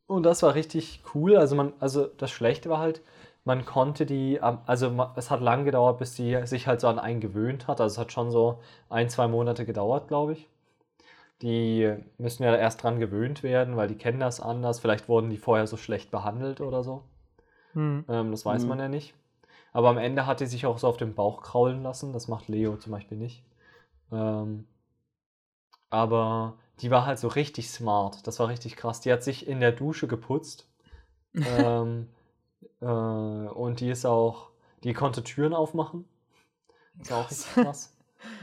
und das war richtig cool. Also man, also das Schlechte war halt, man konnte die, also es hat lang gedauert, bis die sich halt so an einen gewöhnt hat. Also es hat schon so ein, zwei Monate gedauert, glaube ich. Die müssen ja erst dran gewöhnt werden, weil die kennen das anders. Vielleicht wurden die vorher so schlecht behandelt oder so. Hm. Ähm, das weiß Mhm. man ja nicht. Aber am Ende hat die sich auch so auf den Bauch kraulen lassen. Das macht Leo zum Beispiel nicht. Ähm, aber die war halt so richtig smart. Das war richtig krass. Die hat sich in der Dusche geputzt. ähm, äh, und die ist auch, die konnte Türen aufmachen. Das war auch richtig krass.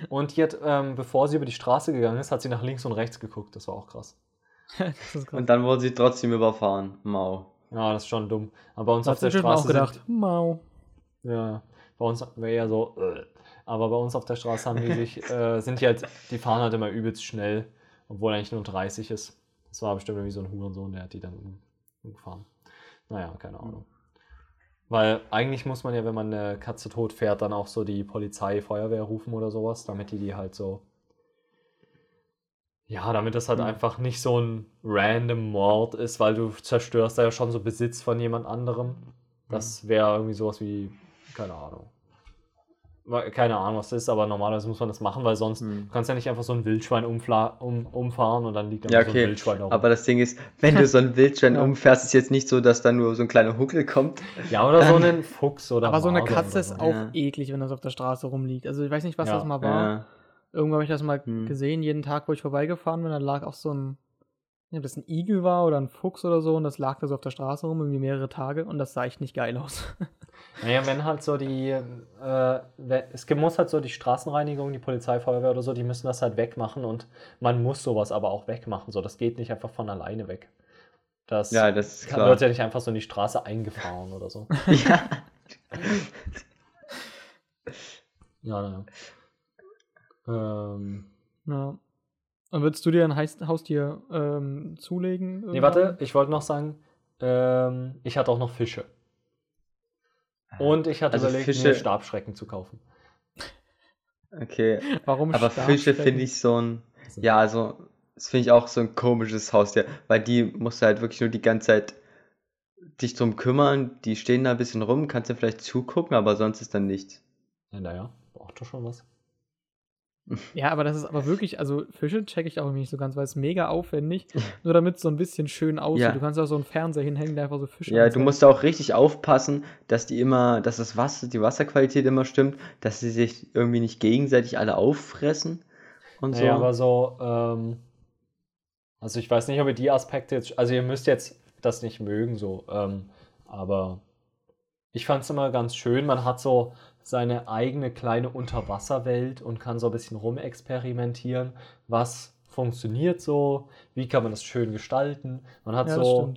Und hat, ähm, bevor sie über die Straße gegangen ist, hat sie nach links und rechts geguckt. Das war auch krass. das ist krass. Und dann wurde sie trotzdem überfahren. Mau. Ja, das ist schon dumm. Aber bei uns auf der Straße auch gedacht, Mau. Sind, ja, bei uns wäre eher so. Äh. Aber bei uns auf der Straße haben die sich, äh, sind die halt, die fahren halt immer übelst schnell, obwohl eigentlich nur 30 ist. Das war bestimmt irgendwie so ein Hurensohn, der hat die dann um, umgefahren. Naja, keine Ahnung. Weil eigentlich muss man ja, wenn man eine Katze tot fährt, dann auch so die Polizei, Feuerwehr rufen oder sowas, damit die die halt so. Ja, damit das halt Mhm. einfach nicht so ein random Mord ist, weil du zerstörst da ja schon so Besitz von jemand anderem. Das wäre irgendwie sowas wie, keine Ahnung. Keine Ahnung, was das ist, aber normalerweise muss man das machen, weil sonst Mhm. du kannst ja nicht einfach so ein Wildschwein umfla um, umfahren und dann liegt da Ja, so ein okay. Wildschwein da rum. Aber das Ding ist, wenn du so ein Wildschwein Ja. umfährst, ist jetzt nicht so, dass da nur so ein kleiner Huckel kommt. Ja, oder so ein Fuchs oder Aber so eine Katze ist so. auch Ja. eklig, wenn das auf der Straße rumliegt. Also ich weiß nicht, was Ja. das mal war. Ja. Irgendwo habe ich das mal Hm. gesehen, jeden Tag, wo ich vorbeigefahren bin, da lag auch so ein, ich weiß nicht, ob das ein Igel war oder ein Fuchs oder so, und das lag da so auf der Straße rum, irgendwie mehrere Tage, und das sah echt nicht geil aus. Naja, wenn halt so die, äh, es gibt- muss halt so die Straßenreinigung, die Polizei, Feuerwehr oder so, die müssen das halt wegmachen und man muss sowas aber auch wegmachen. So, das geht nicht einfach von alleine weg. Das ja, das ist kann, klar. wird ja nicht einfach so in die Straße eingefahren oder so. ja. Ja, naja. Ähm, ja. Und würdest du dir ein Haustier ähm, zulegen? nee, warte, ich wollte noch sagen, ähm, ich hatte auch noch Fische. Und ich hatte Also überlegt, Fische- mir Stabschrecken zu kaufen. Okay. Warum Aber Fische finde ich so ein. Ja, also, das finde ich auch so ein komisches Haustier, weil die musst du halt wirklich nur die ganze Zeit dich drum kümmern. Die stehen da ein bisschen rum, kannst du vielleicht zugucken, aber sonst ist dann nichts. Ja, naja, braucht doch schon was. Ja, aber das ist aber wirklich, also Fische checke ich auch irgendwie nicht so ganz, weil es mega aufwendig, nur damit es so ein bisschen schön aussieht. Ja. Du kannst auch so einen Fernseher hinhängen, der einfach so Fische Ja, du musst da auch richtig aufpassen, dass die immer, dass das Wasser, die Wasserqualität immer stimmt, dass sie sich irgendwie nicht gegenseitig alle auffressen und so. Naja, aber so, ähm, also ich weiß nicht, ob ihr die Aspekte jetzt, also ihr müsst jetzt das nicht mögen, so, ähm, aber ich fand es immer ganz schön, man hat so seine eigene kleine Unterwasserwelt und kann so ein bisschen rumexperimentieren, was funktioniert so, wie kann man das schön gestalten. Man hat Ja, so,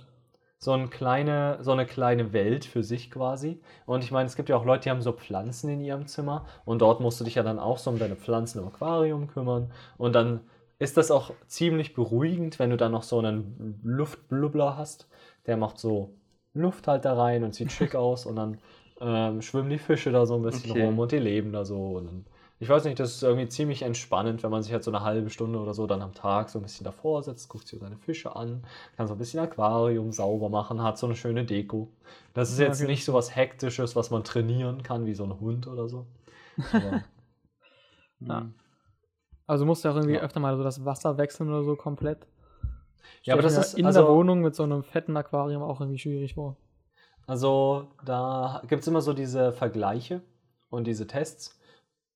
so, eine kleine, so eine kleine Welt für sich quasi. Und ich meine, es gibt ja auch Leute, die haben so Pflanzen in ihrem Zimmer und dort musst du dich ja dann auch so um deine Pflanzen im Aquarium kümmern. Und dann ist das auch ziemlich beruhigend, wenn du dann noch so einen Luftblubbler hast. Der macht so Luft halt da rein und sieht schick aus und dann ähm, schwimmen die Fische da so ein bisschen Okay. rum und die leben da so. Und ich weiß nicht, das ist irgendwie ziemlich entspannend, wenn man sich halt so eine halbe Stunde oder so dann am Tag so ein bisschen davor setzt, guckt sich so seine Fische an, kann so ein bisschen Aquarium sauber machen, hat so eine schöne Deko. Das ist Ja, jetzt okay. nicht so was Hektisches, was man trainieren kann, wie so ein Hund oder so. Aber Ja. Hm. Also musst du auch irgendwie Ja. öfter mal so das Wasser wechseln oder so komplett. Ja, aber Stell das ist- in also- der Wohnung mit so einem fetten Aquarium auch irgendwie schwierig vor. Also da gibt es immer so diese Vergleiche und diese Tests,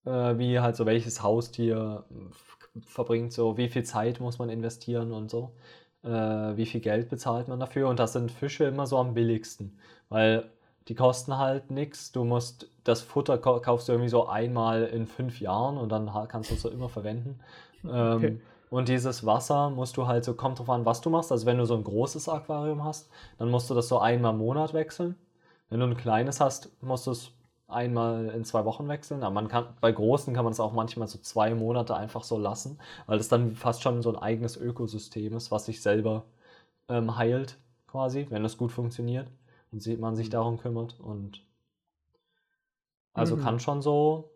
äh, wie halt so welches Haustier f- verbringt, so wie viel Zeit muss man investieren und so, äh, wie viel Geld bezahlt man dafür. Und das sind Fische immer so am billigsten, weil die kosten halt nichts. Du musst das Futter kau- kaufst du irgendwie so einmal in fünf Jahren und dann kannst du es so immer verwenden. Ähm, Okay. Und dieses Wasser musst du halt so, kommt drauf an, was du machst. Also wenn du so ein großes Aquarium hast, dann musst du das so einmal im Monat wechseln. Wenn du ein kleines hast, musst du es einmal in zwei Wochen wechseln. Aber man kann, bei großen kann man es auch manchmal so zwei Monate einfach so lassen, weil das dann fast schon so ein eigenes Ökosystem ist, was sich selber ähm, heilt, quasi, wenn es gut funktioniert und man sich darum kümmert. Und also Mhm. kann schon so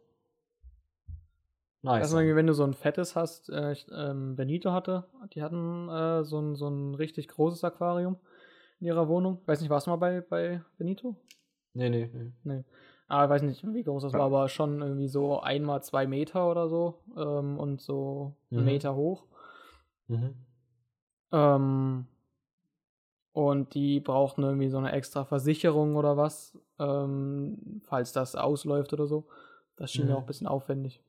nice Also wenn du so ein fettes hast, äh, ich, ähm, Benito hatte, die hatten äh, so, ein, so ein richtig großes Aquarium in ihrer Wohnung. Weiß nicht, warst du mal bei, bei Benito? Nee, nee, nee. Ah, ich weiß nicht, wie groß das war, aber schon irgendwie so einmal zwei Meter oder so ähm, und so einen Mhm. Meter hoch. Mhm. Ähm, und die brauchten irgendwie so eine extra Versicherung oder was, ähm, falls das ausläuft oder so. Das schien mir Mhm. auch ein bisschen aufwendig.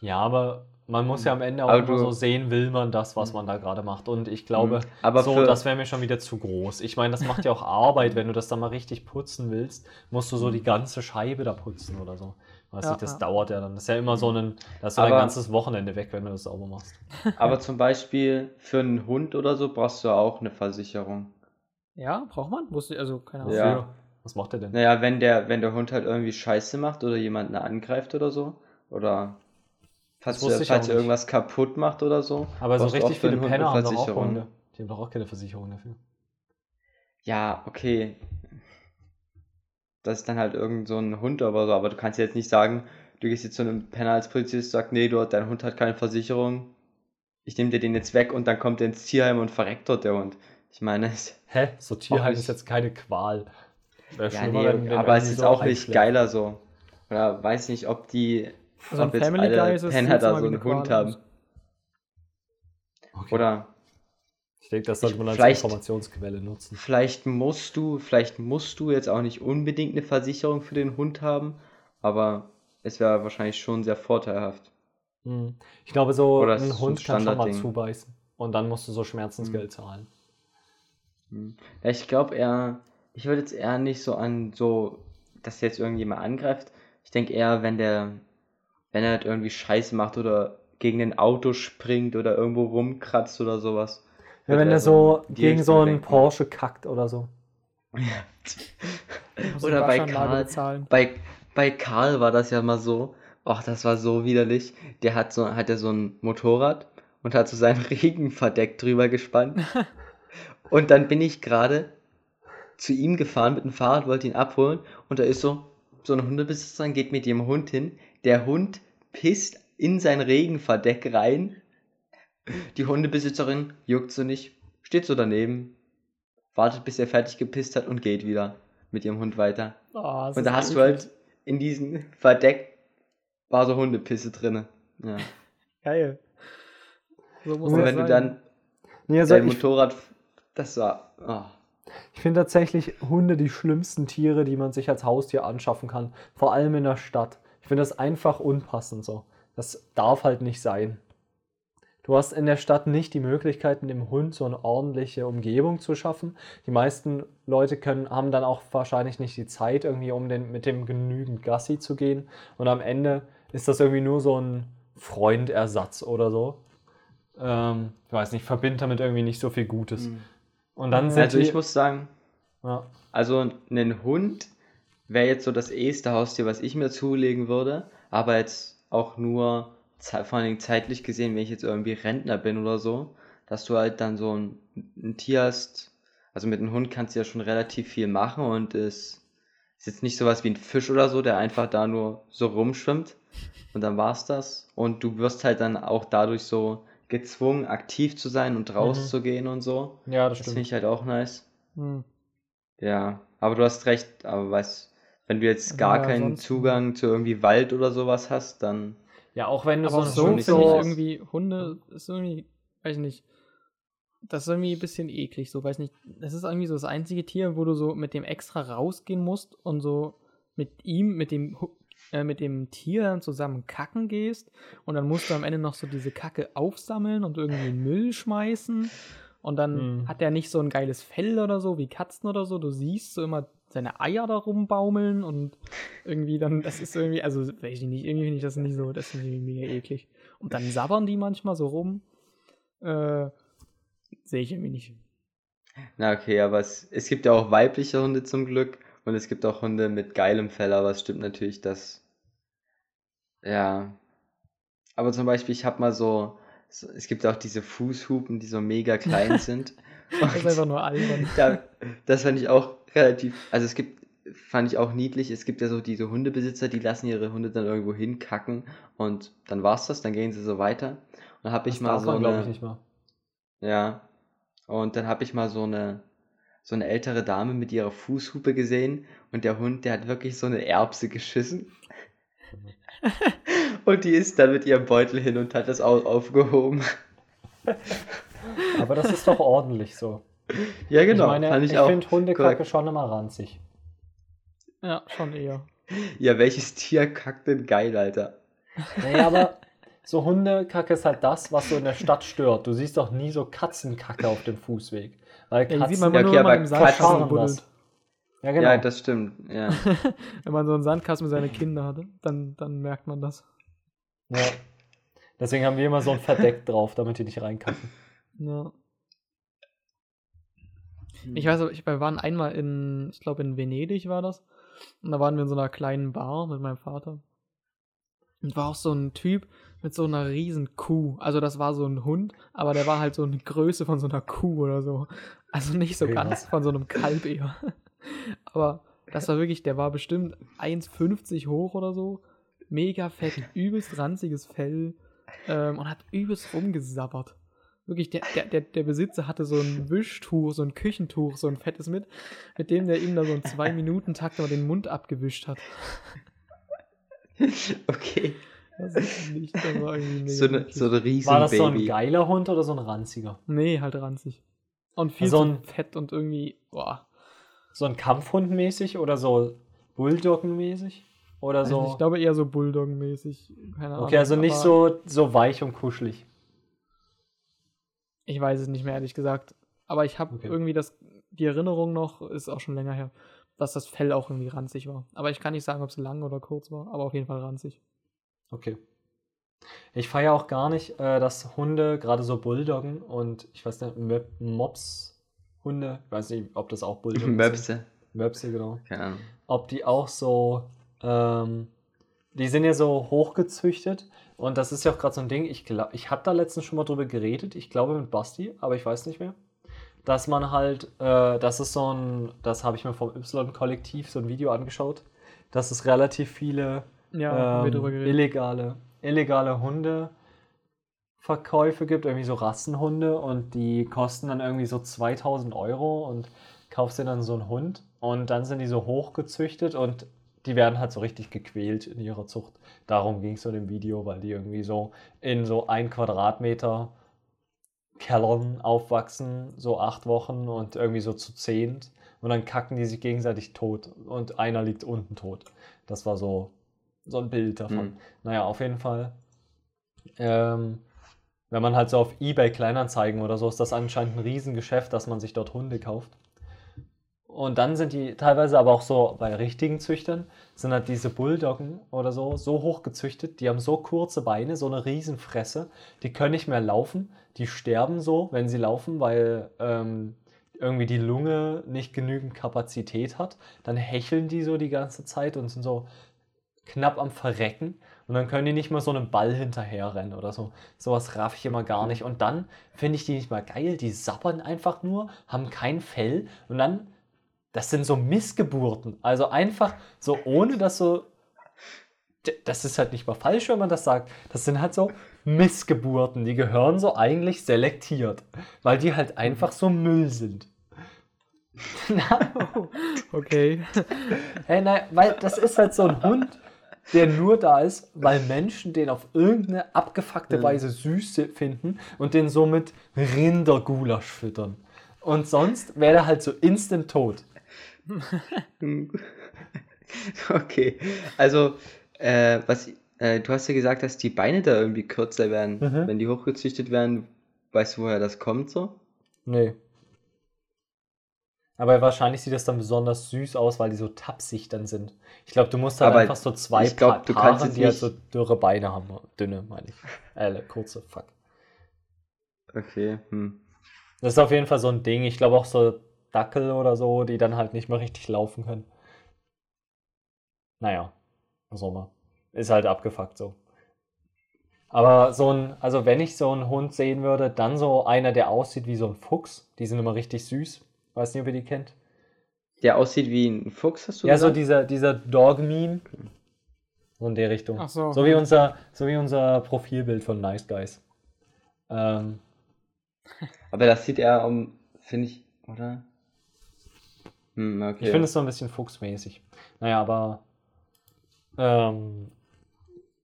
Ja, aber man muss ja am Ende auch Aber immer so sehen, will man das, was man da gerade macht. Und ich glaube, Mhm. Aber so, das wäre mir schon wieder zu groß. Ich meine, das macht ja auch Arbeit, wenn du das dann mal richtig putzen willst, musst du so die ganze Scheibe da putzen oder so. Weiß Ja, nicht, das ja. dauert ja dann. Das ist ja immer so ein, das ist so ein Aber- ganzes Wochenende weg, wenn du das sauber machst. Aber zum Beispiel für einen Hund oder so brauchst du auch eine Versicherung. Ja, braucht man? Wusste ich, also keine Ahnung. Ja. Was macht der denn? Naja, wenn der, wenn der Hund halt irgendwie Scheiße macht oder jemanden angreift oder so. Oder falls, Das ich falls nicht. irgendwas kaputt macht oder so. Aber so richtig für viele Penner haben doch auch. Hunde. Die haben doch auch keine Versicherung dafür. Ja, okay. Das ist dann halt irgend so ein Hund oder so, aber du kannst jetzt nicht sagen, du gehst jetzt zu einem Penner als Polizist, sagst, nee, du, dein Hund hat keine Versicherung, ich nehme dir den jetzt weg und dann kommt er ins Tierheim und verreckt dort der Hund. Ich meine, es- Hä? So Tierheim ist jetzt keine Qual. Ja, nee, aber es ist so auch nicht geiler so. Oder weiß nicht, ob die, Also ein ob jetzt Family alle Guy ist es Penner da so einen Hund haben. Okay. Oder Ich denke, das sollte man als Vielleicht- Informationsquelle nutzen. Vielleicht musst du, vielleicht musst du jetzt auch nicht unbedingt eine Versicherung für den Hund haben, aber es wäre wahrscheinlich schon sehr vorteilhaft. Mhm. Ich glaube, so Oder ein so ein Hund kann schon mal zubeißen. Und dann musst du so Schmerzensgeld zahlen. Hm. Ja, ich glaube eher, ich würde jetzt eher nicht so an so, dass jetzt irgendjemand angreift. Ich denke eher, wenn der, wenn er halt irgendwie Scheiße macht oder gegen ein Auto springt oder irgendwo rumkratzt oder sowas. Ja, wenn er so gegen so einen denken. Porsche kackt oder so. Muss Oder bei Karl, bei, bei Karl war das ja mal so, ach, das war so widerlich. Der hat so, hat ja so ein Motorrad und hat so sein Regenverdeck drüber gespannt. und dann bin ich gerade zu ihm gefahren mit dem Fahrrad, wollte ihn abholen und da ist so, so ein Hundebesitzer geht mit dem Hund hin. Der Hund pisst in sein Regenverdeck rein. Die Hundebesitzerin juckt so nicht, steht so daneben, wartet bis er fertig gepisst hat und geht wieder mit ihrem Hund weiter. Oh, Und da hast du halt in diesem Verdeck war so Hundepisse drinne. Ja. Geil. So muss Und wenn du sein. dann Nee, also dein ich, Motorrad, das war, oh. ich finde tatsächlich Hunde die schlimmsten Tiere, die man sich als Haustier anschaffen kann. Vor allem in der Stadt. Ich finde das einfach unpassend so. Das darf halt nicht sein. Du hast in der Stadt nicht die Möglichkeiten, dem Hund so eine ordentliche Umgebung zu schaffen. Die meisten Leute können, haben dann auch wahrscheinlich nicht die Zeit, irgendwie um den, mit dem genügend Gassi zu gehen. Und am Ende ist das irgendwie nur so ein Freundersatz oder so. Ähm, ich weiß nicht, verbindet damit irgendwie nicht so viel Gutes. Und dann sind Also ich muss sagen, ja, also ein Hund wäre jetzt so das eheste Haustier, was ich mir zulegen würde, aber jetzt auch nur, vor allen Dingen zeitlich gesehen, wenn ich jetzt irgendwie Rentner bin oder so, dass du halt dann so ein, ein Tier hast, also mit einem Hund kannst du ja schon relativ viel machen und es ist jetzt nicht sowas wie ein Fisch oder so, der einfach da nur so rumschwimmt und dann war's das. Und du wirst halt dann auch dadurch so gezwungen, aktiv zu sein und rauszugehen und so. ja, das Das finde stimmt. ich halt auch nice. Hm. Ja, aber du hast recht, aber was, wenn du jetzt gar Ja, keinen Zugang zu irgendwie Wald oder sowas hast, dann. Ja, auch wenn du so, so finde ich so- irgendwie, Hunde ist irgendwie, weiß ich nicht, das ist irgendwie ein bisschen eklig, so, weiß nicht. Das ist irgendwie so das einzige Tier, wo du so mit dem extra rausgehen musst und so mit ihm, mit dem, Hu- äh, mit dem Tier dann zusammen kacken gehst und dann musst du am Ende noch so diese Kacke aufsammeln und irgendwie Müll schmeißen und dann Mhm. hat er nicht so ein geiles Fell oder so, wie Katzen oder so. Du siehst so immer seine Eier da rumbaumeln und irgendwie dann, das ist irgendwie, also weiß ich nicht, irgendwie finde ich das nicht so, das ist irgendwie mega eklig. Und dann sabbern die manchmal so rum. Äh, sehe ich irgendwie nicht. Na okay, aber es, es gibt ja auch weibliche Hunde zum Glück und es gibt auch Hunde mit geilem Fell, aber es stimmt natürlich, dass. Ja. Aber zum Beispiel, ich habe mal so, so. Es gibt auch diese Fußhupen, die so mega klein sind. Das ist einfach nur albern. Ja, das fand ich auch relativ, also es gibt, fand ich auch niedlich, es gibt ja so diese Hundebesitzer, die lassen ihre Hunde dann irgendwo hinkacken und dann war's das, dann gehen sie so weiter. Und dann habe ich das mal so man, glaube ich, eine, nicht mal. ja, und dann habe ich mal so eine, so eine ältere Dame mit ihrer Fußhupe gesehen und der Hund, der hat wirklich so eine Erbse geschissen. Und die ist dann mit ihrem Beutel hin und hat das auch aufgehoben. Aber das ist doch ordentlich so. Ja, genau, ich meine, fand ich, ich finde Hundekacke korrekt. schon immer ranzig. Ja, schon eher. Ja, welches Tier kackt denn geil, Alter? Naja, aber so Hundekacke ist halt das, was so in der Stadt stört. Du siehst doch nie so Katzenkacke auf dem Fußweg. Weil Ja, Katzen, sieht man Ja, immer okay, nur, aber im Katzen- buddelt. ja, genau. Ja, das stimmt, ja. Wenn man so einen Sandkasten mit seinen Kindern hatte, dann, dann merkt man das. ja. Deswegen haben wir immer so ein Verdeck drauf, damit die nicht reinkacken. Ja. Ich weiß, ich, wir waren einmal in, ich glaube in Venedig war das. Und da waren wir in so einer kleinen Bar mit meinem Vater. Und war auch so ein Typ mit so einer riesen Kuh. Also das war so ein Hund, aber der war halt so eine Größe von so einer Kuh oder so. Also nicht so Okay, ganz von so einem Kalb eher. Aber das war wirklich, der war bestimmt 1,50 hoch oder so. Mega fett, übelst ranziges Fell. Ähm, und hat übelst rumgesabbert. Wirklich, der, der, der, der Besitzer hatte so ein Wischtuch, so ein Küchentuch, so ein fettes mit, mit dem der ihm da so einen Zwei-Minuten-Takt mal den Mund abgewischt hat. Okay. Das ist nicht, das war irgendwie mega So eine, niedlich. so ein riesen War das so ein Baby. geiler Hund oder so ein ranziger? Nee, halt ranzig. Und viel Also zu ein- fett und irgendwie, boah. So ein Kampfhund mäßig oder so Bulldoggen mäßig? Oder Weiß so. Ich glaube eher so Bulldog-mäßig. Keine Ahnung. okay, also nicht so, so weich und kuschelig. Ich weiß es nicht mehr, ehrlich gesagt. Aber ich habe Okay. irgendwie das, die Erinnerung noch, ist auch schon länger her, dass das Fell auch irgendwie ranzig war. Aber ich kann nicht sagen, ob es lang oder kurz war, aber auf jeden Fall ranzig. Okay. Ich feiere auch gar nicht, äh, dass Hunde, gerade so Bulldoggen und ich weiß nicht, Mops, Hunde, ich weiß nicht, ob das auch Bulldoggen sind. Möpse. Möpse, genau. Keine Ahnung. Ob die auch so, ähm, die sind ja so hochgezüchtet und das ist ja auch gerade so ein Ding, ich glaube, ich habe da letztens schon mal drüber geredet, ich glaube mit Basti, aber ich weiß nicht mehr. Dass man halt, äh, das ist so ein, das habe ich mir vom Y-Kollektiv so ein Video angeschaut, dass es relativ viele Ja, ähm, illegale, illegale Hundeverkäufe gibt, irgendwie so Rassenhunde und die kosten dann irgendwie so 2000 Euro und kaufst dir dann so einen Hund und dann sind die so hochgezüchtet und die werden halt so richtig gequält in ihrer Zucht. Darum ging es so in dem Video, weil die irgendwie so in so ein Quadratmeter Kellern aufwachsen, so acht Wochen und irgendwie so zu zehnt. Und dann kacken die sich gegenseitig tot und einer liegt unten tot. Das war so, so ein Bild davon. Hm. Naja, auf jeden Fall. Ähm, wenn man halt so auf Ebay Kleinanzeigen oder so, ist das anscheinend ein Riesengeschäft, dass man sich dort Hunde kauft. Und dann sind die teilweise aber auch so bei richtigen Züchtern, sind halt diese Bulldoggen oder so, so hoch gezüchtet, die haben so kurze Beine, so eine Riesenfresse, die können nicht mehr laufen, die sterben so, wenn sie laufen, weil ähm, irgendwie die Lunge nicht genügend Kapazität hat. Dann hecheln die so die ganze Zeit und sind so knapp am Verrecken. Und dann können die nicht mal so einem Ball hinterherrennen oder so. Sowas raff ich immer gar nicht. Und dann finde ich die nicht mal geil. Die sappern einfach nur, haben kein Fell. Und dann, das sind so Missgeburten. Also einfach so, ohne dass so. Das ist halt nicht mal falsch, wenn man das sagt. Das sind halt so Missgeburten. Die gehören so eigentlich selektiert. Weil die halt einfach so Müll sind. Okay. Hey, nein, weil das ist halt so ein Hund, der nur da ist, weil Menschen den auf irgendeine abgefuckte. Weise süß finden und den so mit Rindergulasch füttern. Und sonst wäre er halt so instant tot. Okay, also, äh, was, äh, du hast ja gesagt, dass die Beine da irgendwie kürzer werden, Mhm. wenn die hochgezüchtet werden. Weißt du, woher das kommt so? Nee. Aber wahrscheinlich sieht das dann besonders süß aus, weil die so tapsig dann sind. Ich glaube, du musst halt Aber einfach so zwei ich glaub, Pa- du kannst die halt so dürre Beine haben. Dünne, meine ich. Äh, kurze, fuck. Okay, hm. Das ist auf jeden Fall so ein Ding. Ich glaube auch so Dackel oder so, die dann halt nicht mehr richtig laufen können. Naja, was auch immer. Ist halt abgefuckt so. Aber so ein, also wenn ich so einen Hund sehen würde, dann so einer, der aussieht wie so ein Fuchs. Die sind immer richtig süß. Weiß nicht, ob ihr die kennt. Der aussieht wie ein Fuchs, hast du Ja, so gesagt? dieser, dieser Dog-Meme. So in der Richtung. Ach so. So wie unser, so wie unser Profilbild von Nice Guys. Ähm, Aber das sieht er um, finde ich, oder? Hm, okay. Ich finde es so ein bisschen fuchsmäßig. Naja, aber ähm,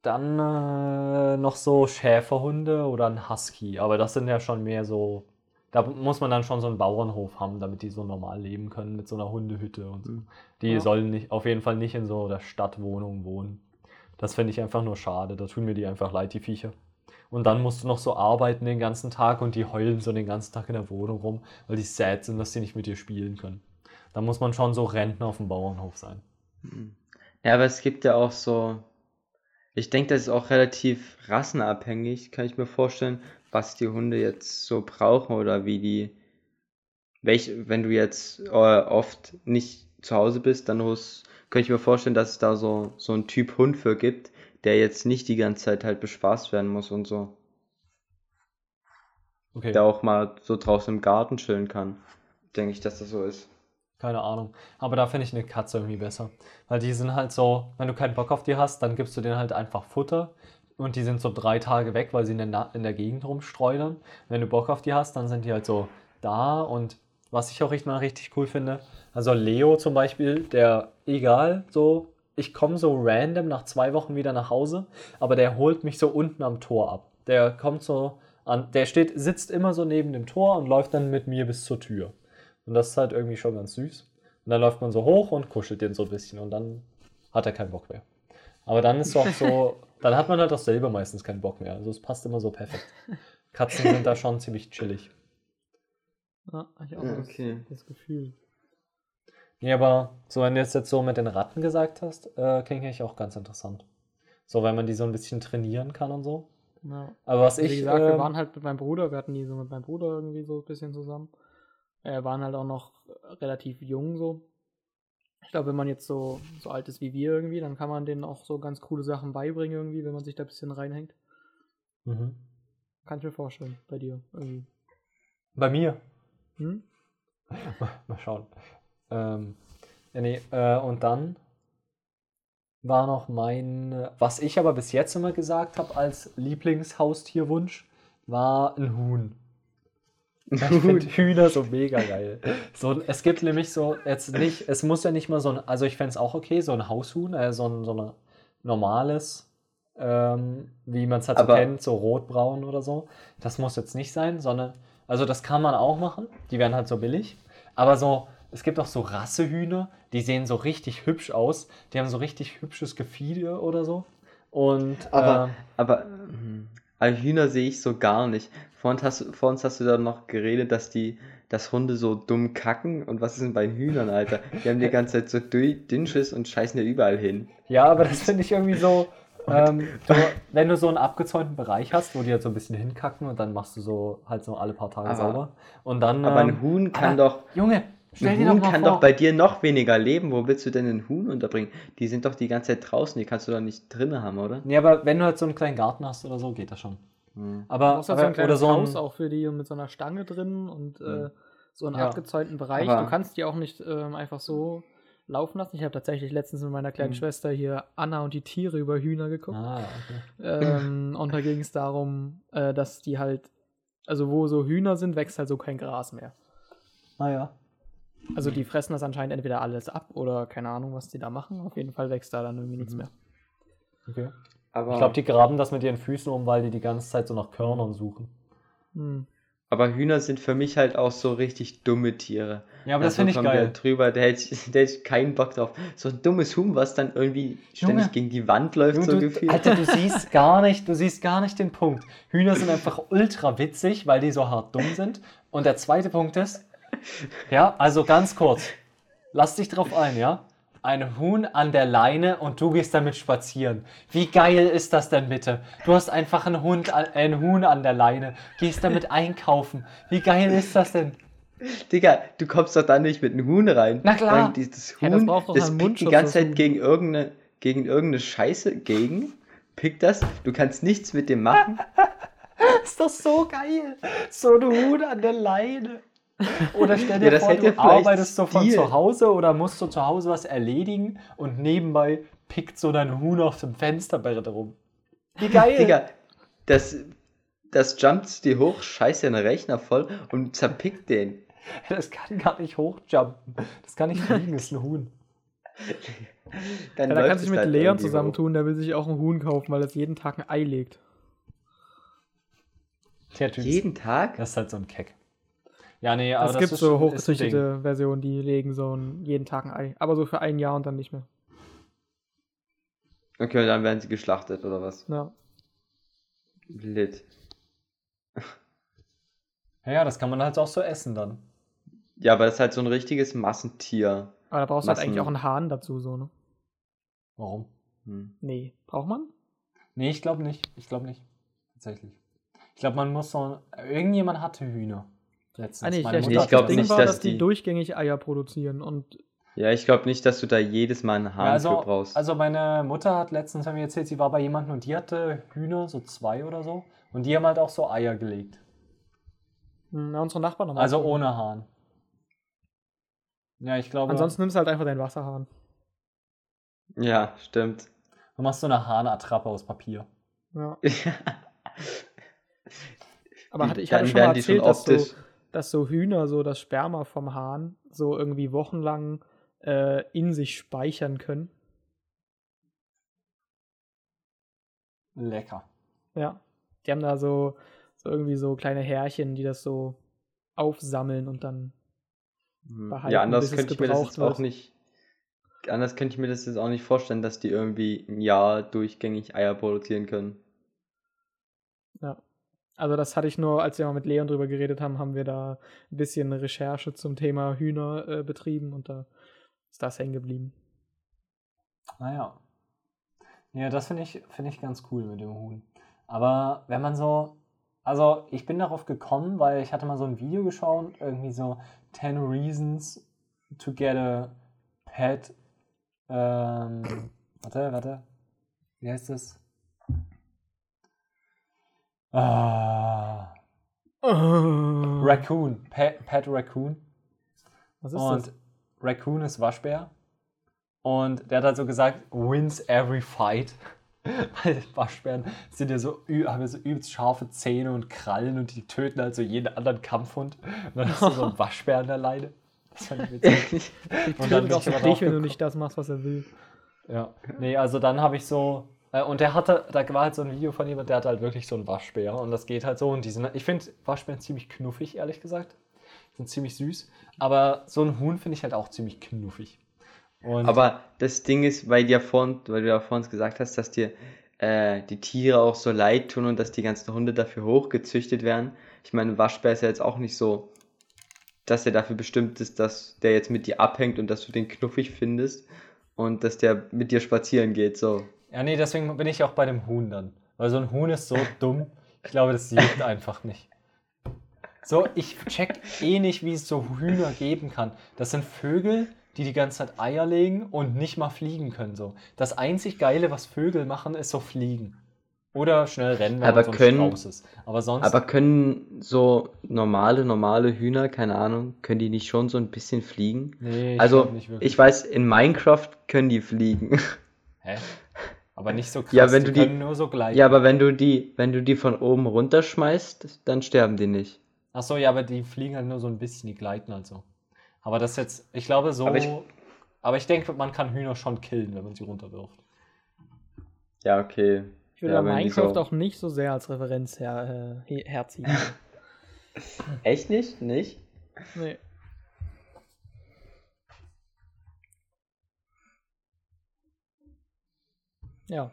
dann äh, noch so Schäferhunde oder ein Husky. Aber das sind ja schon mehr so. Da muss man dann schon so einen Bauernhof haben, damit die so normal leben können mit so einer Hundehütte und so. Mhm. Die Ja. sollen nicht, auf jeden Fall nicht in so der Stadtwohnung wohnen. Das finde ich einfach nur schade. Da tun mir die einfach leid, die Viecher. Und dann musst du noch so arbeiten den ganzen Tag und die heulen so den ganzen Tag in der Wohnung rum, weil die sad sind, dass sie nicht mit dir spielen können. Da muss man schon so Rentner auf dem Bauernhof sein. Hm. Ja, aber es gibt ja auch so, ich denke, das ist auch relativ rassenabhängig, kann ich mir vorstellen, was die Hunde jetzt so brauchen oder wie die, welch, wenn du jetzt äh, oft nicht zu Hause bist, dann holst, könnte ich mir vorstellen, dass es da so, so einen Typ Hund für gibt, der jetzt nicht die ganze Zeit halt bespaßt werden muss und so, Okay, der auch mal so draußen im Garten chillen kann. Denke ich, dass das so ist. Keine Ahnung. Aber da finde ich eine Katze irgendwie besser. Weil die sind halt so, wenn du keinen Bock auf die hast, dann gibst du denen halt einfach Futter. Und die sind so drei Tage weg, weil sie in der, Na- in der Gegend rumstreunern. Wenn du Bock auf die hast, dann sind die halt so da. Und was ich auch richtig, mal richtig cool finde, also Leo zum Beispiel, der, egal, so, ich komme so random nach zwei Wochen wieder nach Hause, aber der holt mich so unten am Tor ab. Der kommt so an, der steht, sitzt immer so neben dem Tor und läuft dann mit mir bis zur Tür. Und das ist halt irgendwie schon ganz süß. Und dann läuft man so hoch und kuschelt den so ein bisschen und dann hat er keinen Bock mehr. Aber dann ist doch so, dann hat man halt auch selber meistens keinen Bock mehr. Also es passt immer so perfekt. Katzen sind da schon ziemlich chillig. Ja, hab ich auch das, okay. das Gefühl. Nee, aber so wenn du jetzt, jetzt so mit den Ratten gesagt hast, äh, klingt eigentlich auch ganz interessant. So, wenn man die so ein bisschen trainieren kann und so. Ja. Aber was Wie ich. gesagt, wir ähm, waren halt mit meinem Bruder, wir hatten die so mit meinem Bruder irgendwie so ein bisschen zusammen. Wir waren halt auch noch relativ jung so. Ich glaube, wenn man jetzt so, so alt ist wie wir irgendwie, dann kann man denen auch so ganz coole Sachen beibringen irgendwie, wenn man sich da ein bisschen reinhängt. mhm. Kann ich mir vorstellen, bei dir irgendwie. Bei mir. Hm? Mal schauen. Ähm, nee, äh, und dann war noch mein, äh, was ich aber bis jetzt immer gesagt habe als Lieblingshaustierwunsch, war ein Huhn. Ich finde Hühner so mega geil. So, es gibt nämlich so, jetzt nicht, es muss ja nicht mal so ein, also ich fände es auch okay, so ein Haushuhn, äh, so ein, so ein normales, ähm, wie man es halt so kennt, so rotbraun oder so. Das muss jetzt nicht sein, sondern, also das kann man auch machen, die werden halt so billig. Aber so, es gibt auch so Rassehühner, die sehen so richtig hübsch aus, die haben so richtig hübsches Gefieder oder so. Und, Aber, äh, aber, hm, aber Hühner sehe ich so gar nicht. Vor uns hast, du- vor uns hast du da noch geredet, dass die, dass Hunde so dumm kacken. Und was ist denn bei Hühnern, Alter? Die haben die ganze Zeit so dü- Dünnschiss und scheißen ja überall hin. Ja, aber das finde ich irgendwie so. Ähm, du, wenn du so einen abgezäunten Bereich hast, wo die halt so ein bisschen hinkacken und dann machst du so halt so alle paar Tage Aber- sauber. Und dann. Aber ähm, ein Huhn kann aber- doch, Junge, stell ein dir doch Huhn mal kann vor. doch bei dir noch weniger leben. Wo willst du denn einen Huhn unterbringen? Die sind doch die ganze Zeit draußen, die kannst du doch nicht drinnen haben, oder? nee, aber wenn du halt so einen kleinen Garten hast oder so, geht das schon. Hm. Du Aber, halt so aber ein kleines oder so ein, Haus auch für die mit so einer Stange drin und äh, Mhm. so einen Ja. abgezäunten Bereich. Aber- du kannst die auch nicht ähm, einfach so laufen lassen. Ich habe tatsächlich letztens mit meiner kleinen Mhm. Schwester hier Anna und die Tiere über Hühner geguckt. Ah, okay. Ähm, und da ging es darum, äh, dass die halt, also wo so Hühner sind, wächst halt so kein Gras mehr. Ah ja. Also die fressen das anscheinend entweder alles ab oder keine Ahnung, was die da machen. Auf jeden Fall wächst da dann irgendwie nichts Mhm. mehr. Okay. Aber, Ich glaube, die graben das mit ihren Füßen um, weil die die ganze Zeit so nach Körnern suchen. Hm. aber Hühner sind für mich halt auch so richtig dumme Tiere. Ja, aber das Also finde ich geil. Drüber, da hätte ich, da hätte ich keinen Bock drauf. So ein dummes Huhn, was dann irgendwie ständig Junge. gegen die Wand läuft, Junge, so du, gefühlt. Alter, du siehst gar nicht, du siehst gar nicht den Punkt. Hühner sind einfach ultra witzig, weil die so hart dumm sind. Und der zweite Punkt ist, ja, also ganz kurz, lass dich drauf ein, ja? Ein Huhn an der Leine und du gehst damit spazieren. Wie geil ist das denn bitte? Du hast einfach einen Hund, an, ein Huhn an der Leine, gehst damit einkaufen. Wie geil ist das denn? Digga, du kommst doch da nicht mit einem Huhn rein. Na klar. Weil dieses Ja, das Huhn, braucht doch das pickt die ganze Zeit Huhn. gegen irgendeine, gegen irgendeine Scheiße gegen, pickt das, du kannst nichts mit dem machen. Ist doch so geil. So ein Huhn an der Leine. Oder stell dir Ja, das vor, hätte du arbeitest so von zu Hause oder musst du zu Hause was erledigen und nebenbei pickt so dein Huhn auf dem Fensterbrett rum. Wie geil. Digga, das, das jumpt dir hoch, scheißt den Rechner voll und zerpickt den. Das kann gar nicht hochjumpen. Das kann nicht fliegen, das ist ein Huhn. Dann Ja, da kannst du dich mit halt Leon zusammentun, der will sich auch ein Huhn kaufen, weil es jeden Tag ein Ei legt. Der hoch. Typ. Jeden Tag? Das ist halt so ein Keck. Ja, nee, aber es das gibt ist so hochgezüchtete Versionen, die legen so ein, jeden Tag ein Ei. Aber so für ein Jahr und dann nicht mehr. Okay, dann werden sie geschlachtet oder was? Ja. Lit. Ja, ja, das kann man halt auch so essen dann. Ja, aber das ist halt so ein richtiges Massentier. Aber da brauchst du halt eigentlich auch einen Hahn dazu, so, ne? Warum? Hm. Nee. Braucht man? Nee, ich glaube nicht. Ich glaube nicht. Tatsächlich. Ich glaube, man muss so. Irgendjemand hatte Hühner. Letztens. Ah, nee, Meine ich, Mutter ich das hatte glaub das. Ding nicht, war, dass dass die, die- durchgängig Eier produzieren und Ja, ich glaube nicht, dass du da jedes Mal einen Hahn Ja, also, für brauchst. also meine Mutter hat letztens mir erzählt, sie war bei jemandem und die hatte Hühner, so zwei oder so. Und die haben halt auch so Eier gelegt. mh, ja, unsere Nachbarn haben Also ohne Hahn. Ja, ich glaube. Ansonsten nimmst du halt einfach deinen Wasserhahn. ja, stimmt. Du machst so eine Hahnattrappe aus Papier. Ja. Aber hatte, ich Dann hatte schon werden mal die schon erzählt, dass so, optisch. Dass so Hühner so das Sperma vom Hahn so irgendwie wochenlang äh, in sich speichern können. Lecker. Ja. Die haben da so, so irgendwie so kleine Härchen, die das so aufsammeln und dann. Hm. behalten, Ja, anders könnte ich mir das jetzt auch nicht. Anders könnte ich mir das jetzt auch nicht vorstellen, dass die irgendwie ein Jahr durchgängig Eier produzieren können. Ja. Also das hatte ich nur, als wir mal mit Leon drüber geredet haben, haben wir da ein bisschen Recherche zum Thema Hühner äh, betrieben und da ist das hängen geblieben. Naja. Ja, das finde ich, find ich ganz cool mit dem Huhn. Aber wenn man so. Also, ich bin darauf gekommen, weil ich hatte mal so ein Video geschaut, irgendwie so 10 Reasons to get a pet. Ähm, warte, warte. Wie heißt das? Ah, Raccoon. Pet, Pet Raccoon. Was ist Und das? Raccoon ist Waschbär. Und der hat halt so gesagt, wins every fight. Weil Waschbären sind ja so, haben ja so übelst scharfe Zähne und Krallen und die töten halt so jeden anderen Kampfhund. Und dann hast du so einen Waschbär an der Leine. Das fand ich witzig. Und dann auch so dich, wenn du nicht das machst, was er will. Ja. Nee, also dann habe ich so. Äh, und der hatte, da war halt so ein Video von jemand, der hat halt wirklich so einen Waschbär. Und das geht halt so. Und die sind, ich finde Waschbären ziemlich knuffig, ehrlich gesagt. Sind ziemlich süß. Aber so ein Huhn finde ich halt auch ziemlich knuffig. Und Aber das Ding ist, weil, dir vorhin, weil du ja vorhin gesagt hast, dass dir äh, die Tiere auch so leid tun und dass die ganzen Hunde dafür hochgezüchtet werden. Ich meine, ein Waschbär ist ja jetzt auch nicht so, dass er dafür bestimmt ist, dass der jetzt mit dir abhängt und dass du den knuffig findest und dass der mit dir spazieren geht. So. Ja, nee, deswegen bin ich auch bei dem Huhn dann. Weil so ein Huhn ist so dumm. Ich glaube, das juckt einfach nicht. So, ich check eh nicht, wie es so Hühner geben kann. Das sind Vögel, die die ganze Zeit Eier legen und nicht mal fliegen können. So. Das einzig Geile, was Vögel machen, ist so fliegen. Oder schnell rennen, wenn Aber man können- Strauß ist. Aber sonst. Aber können so normale, normale Hühner, keine Ahnung, können die nicht schon so ein bisschen fliegen? nee, ich Also, nicht wirklich. ich weiß, in Minecraft können die fliegen. Hä? Aber nicht so krass. Ja, wenn die du die- können nur so gleiten. Ja, aber wenn du die, wenn du die von oben runterschmeißt, dann sterben die nicht. Ach so, ja, aber die fliegen halt nur so ein bisschen, die gleiten halt so. Aber das jetzt, ich glaube so. Aber Aber ich- ich, denke, man kann Hühner schon killen, wenn man sie runterwirft. Ja, okay. Ich würde Ja, Minecraft so- auch nicht so sehr als Referenz her, äh, he- herziehen. Echt nicht? Nicht? nee. Ja.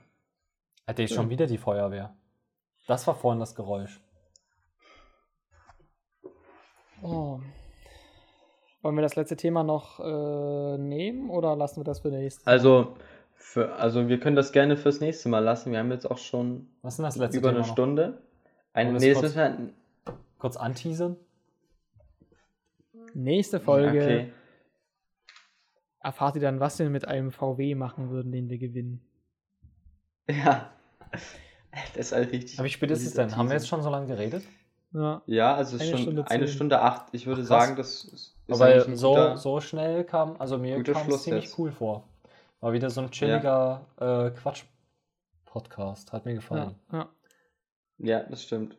Hatte ich schon wieder die Feuerwehr. Das war vorhin das Geräusch. Oh. Wollen wir das letzte Thema noch äh, nehmen oder lassen wir das für nächstes Mal? Also, für, also wir können das gerne fürs nächste Mal lassen. Wir haben jetzt auch schon Was ist das letzte über Thema eine noch? Stunde. Ein, wir nee, das müssen Kurz anteasern? Nächste wir, Folge okay. erfahrt ihr dann, was wir mit einem VW machen würden, den wir gewinnen. Ja. Das ist halt richtig. Aber wie spät ist es denn? Haben wir jetzt schon so lange geredet? Ja. Ja, also es ist Eine schon Stunde eine. Stunde acht. Ich würde Ach, sagen, das ist, Aber so, guter- so schnell kam, also mir kam es ziemlich jetzt. cool vor. War wieder so ein chilliger äh, Quatsch-Podcast. Hat mir Ja, gefallen. ja. Ja, das stimmt.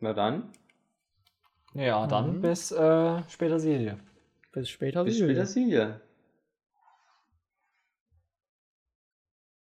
Na dann, Ja, dann Mhm. bis äh, später Serie. Bis später. bis Silvia. später, Silja.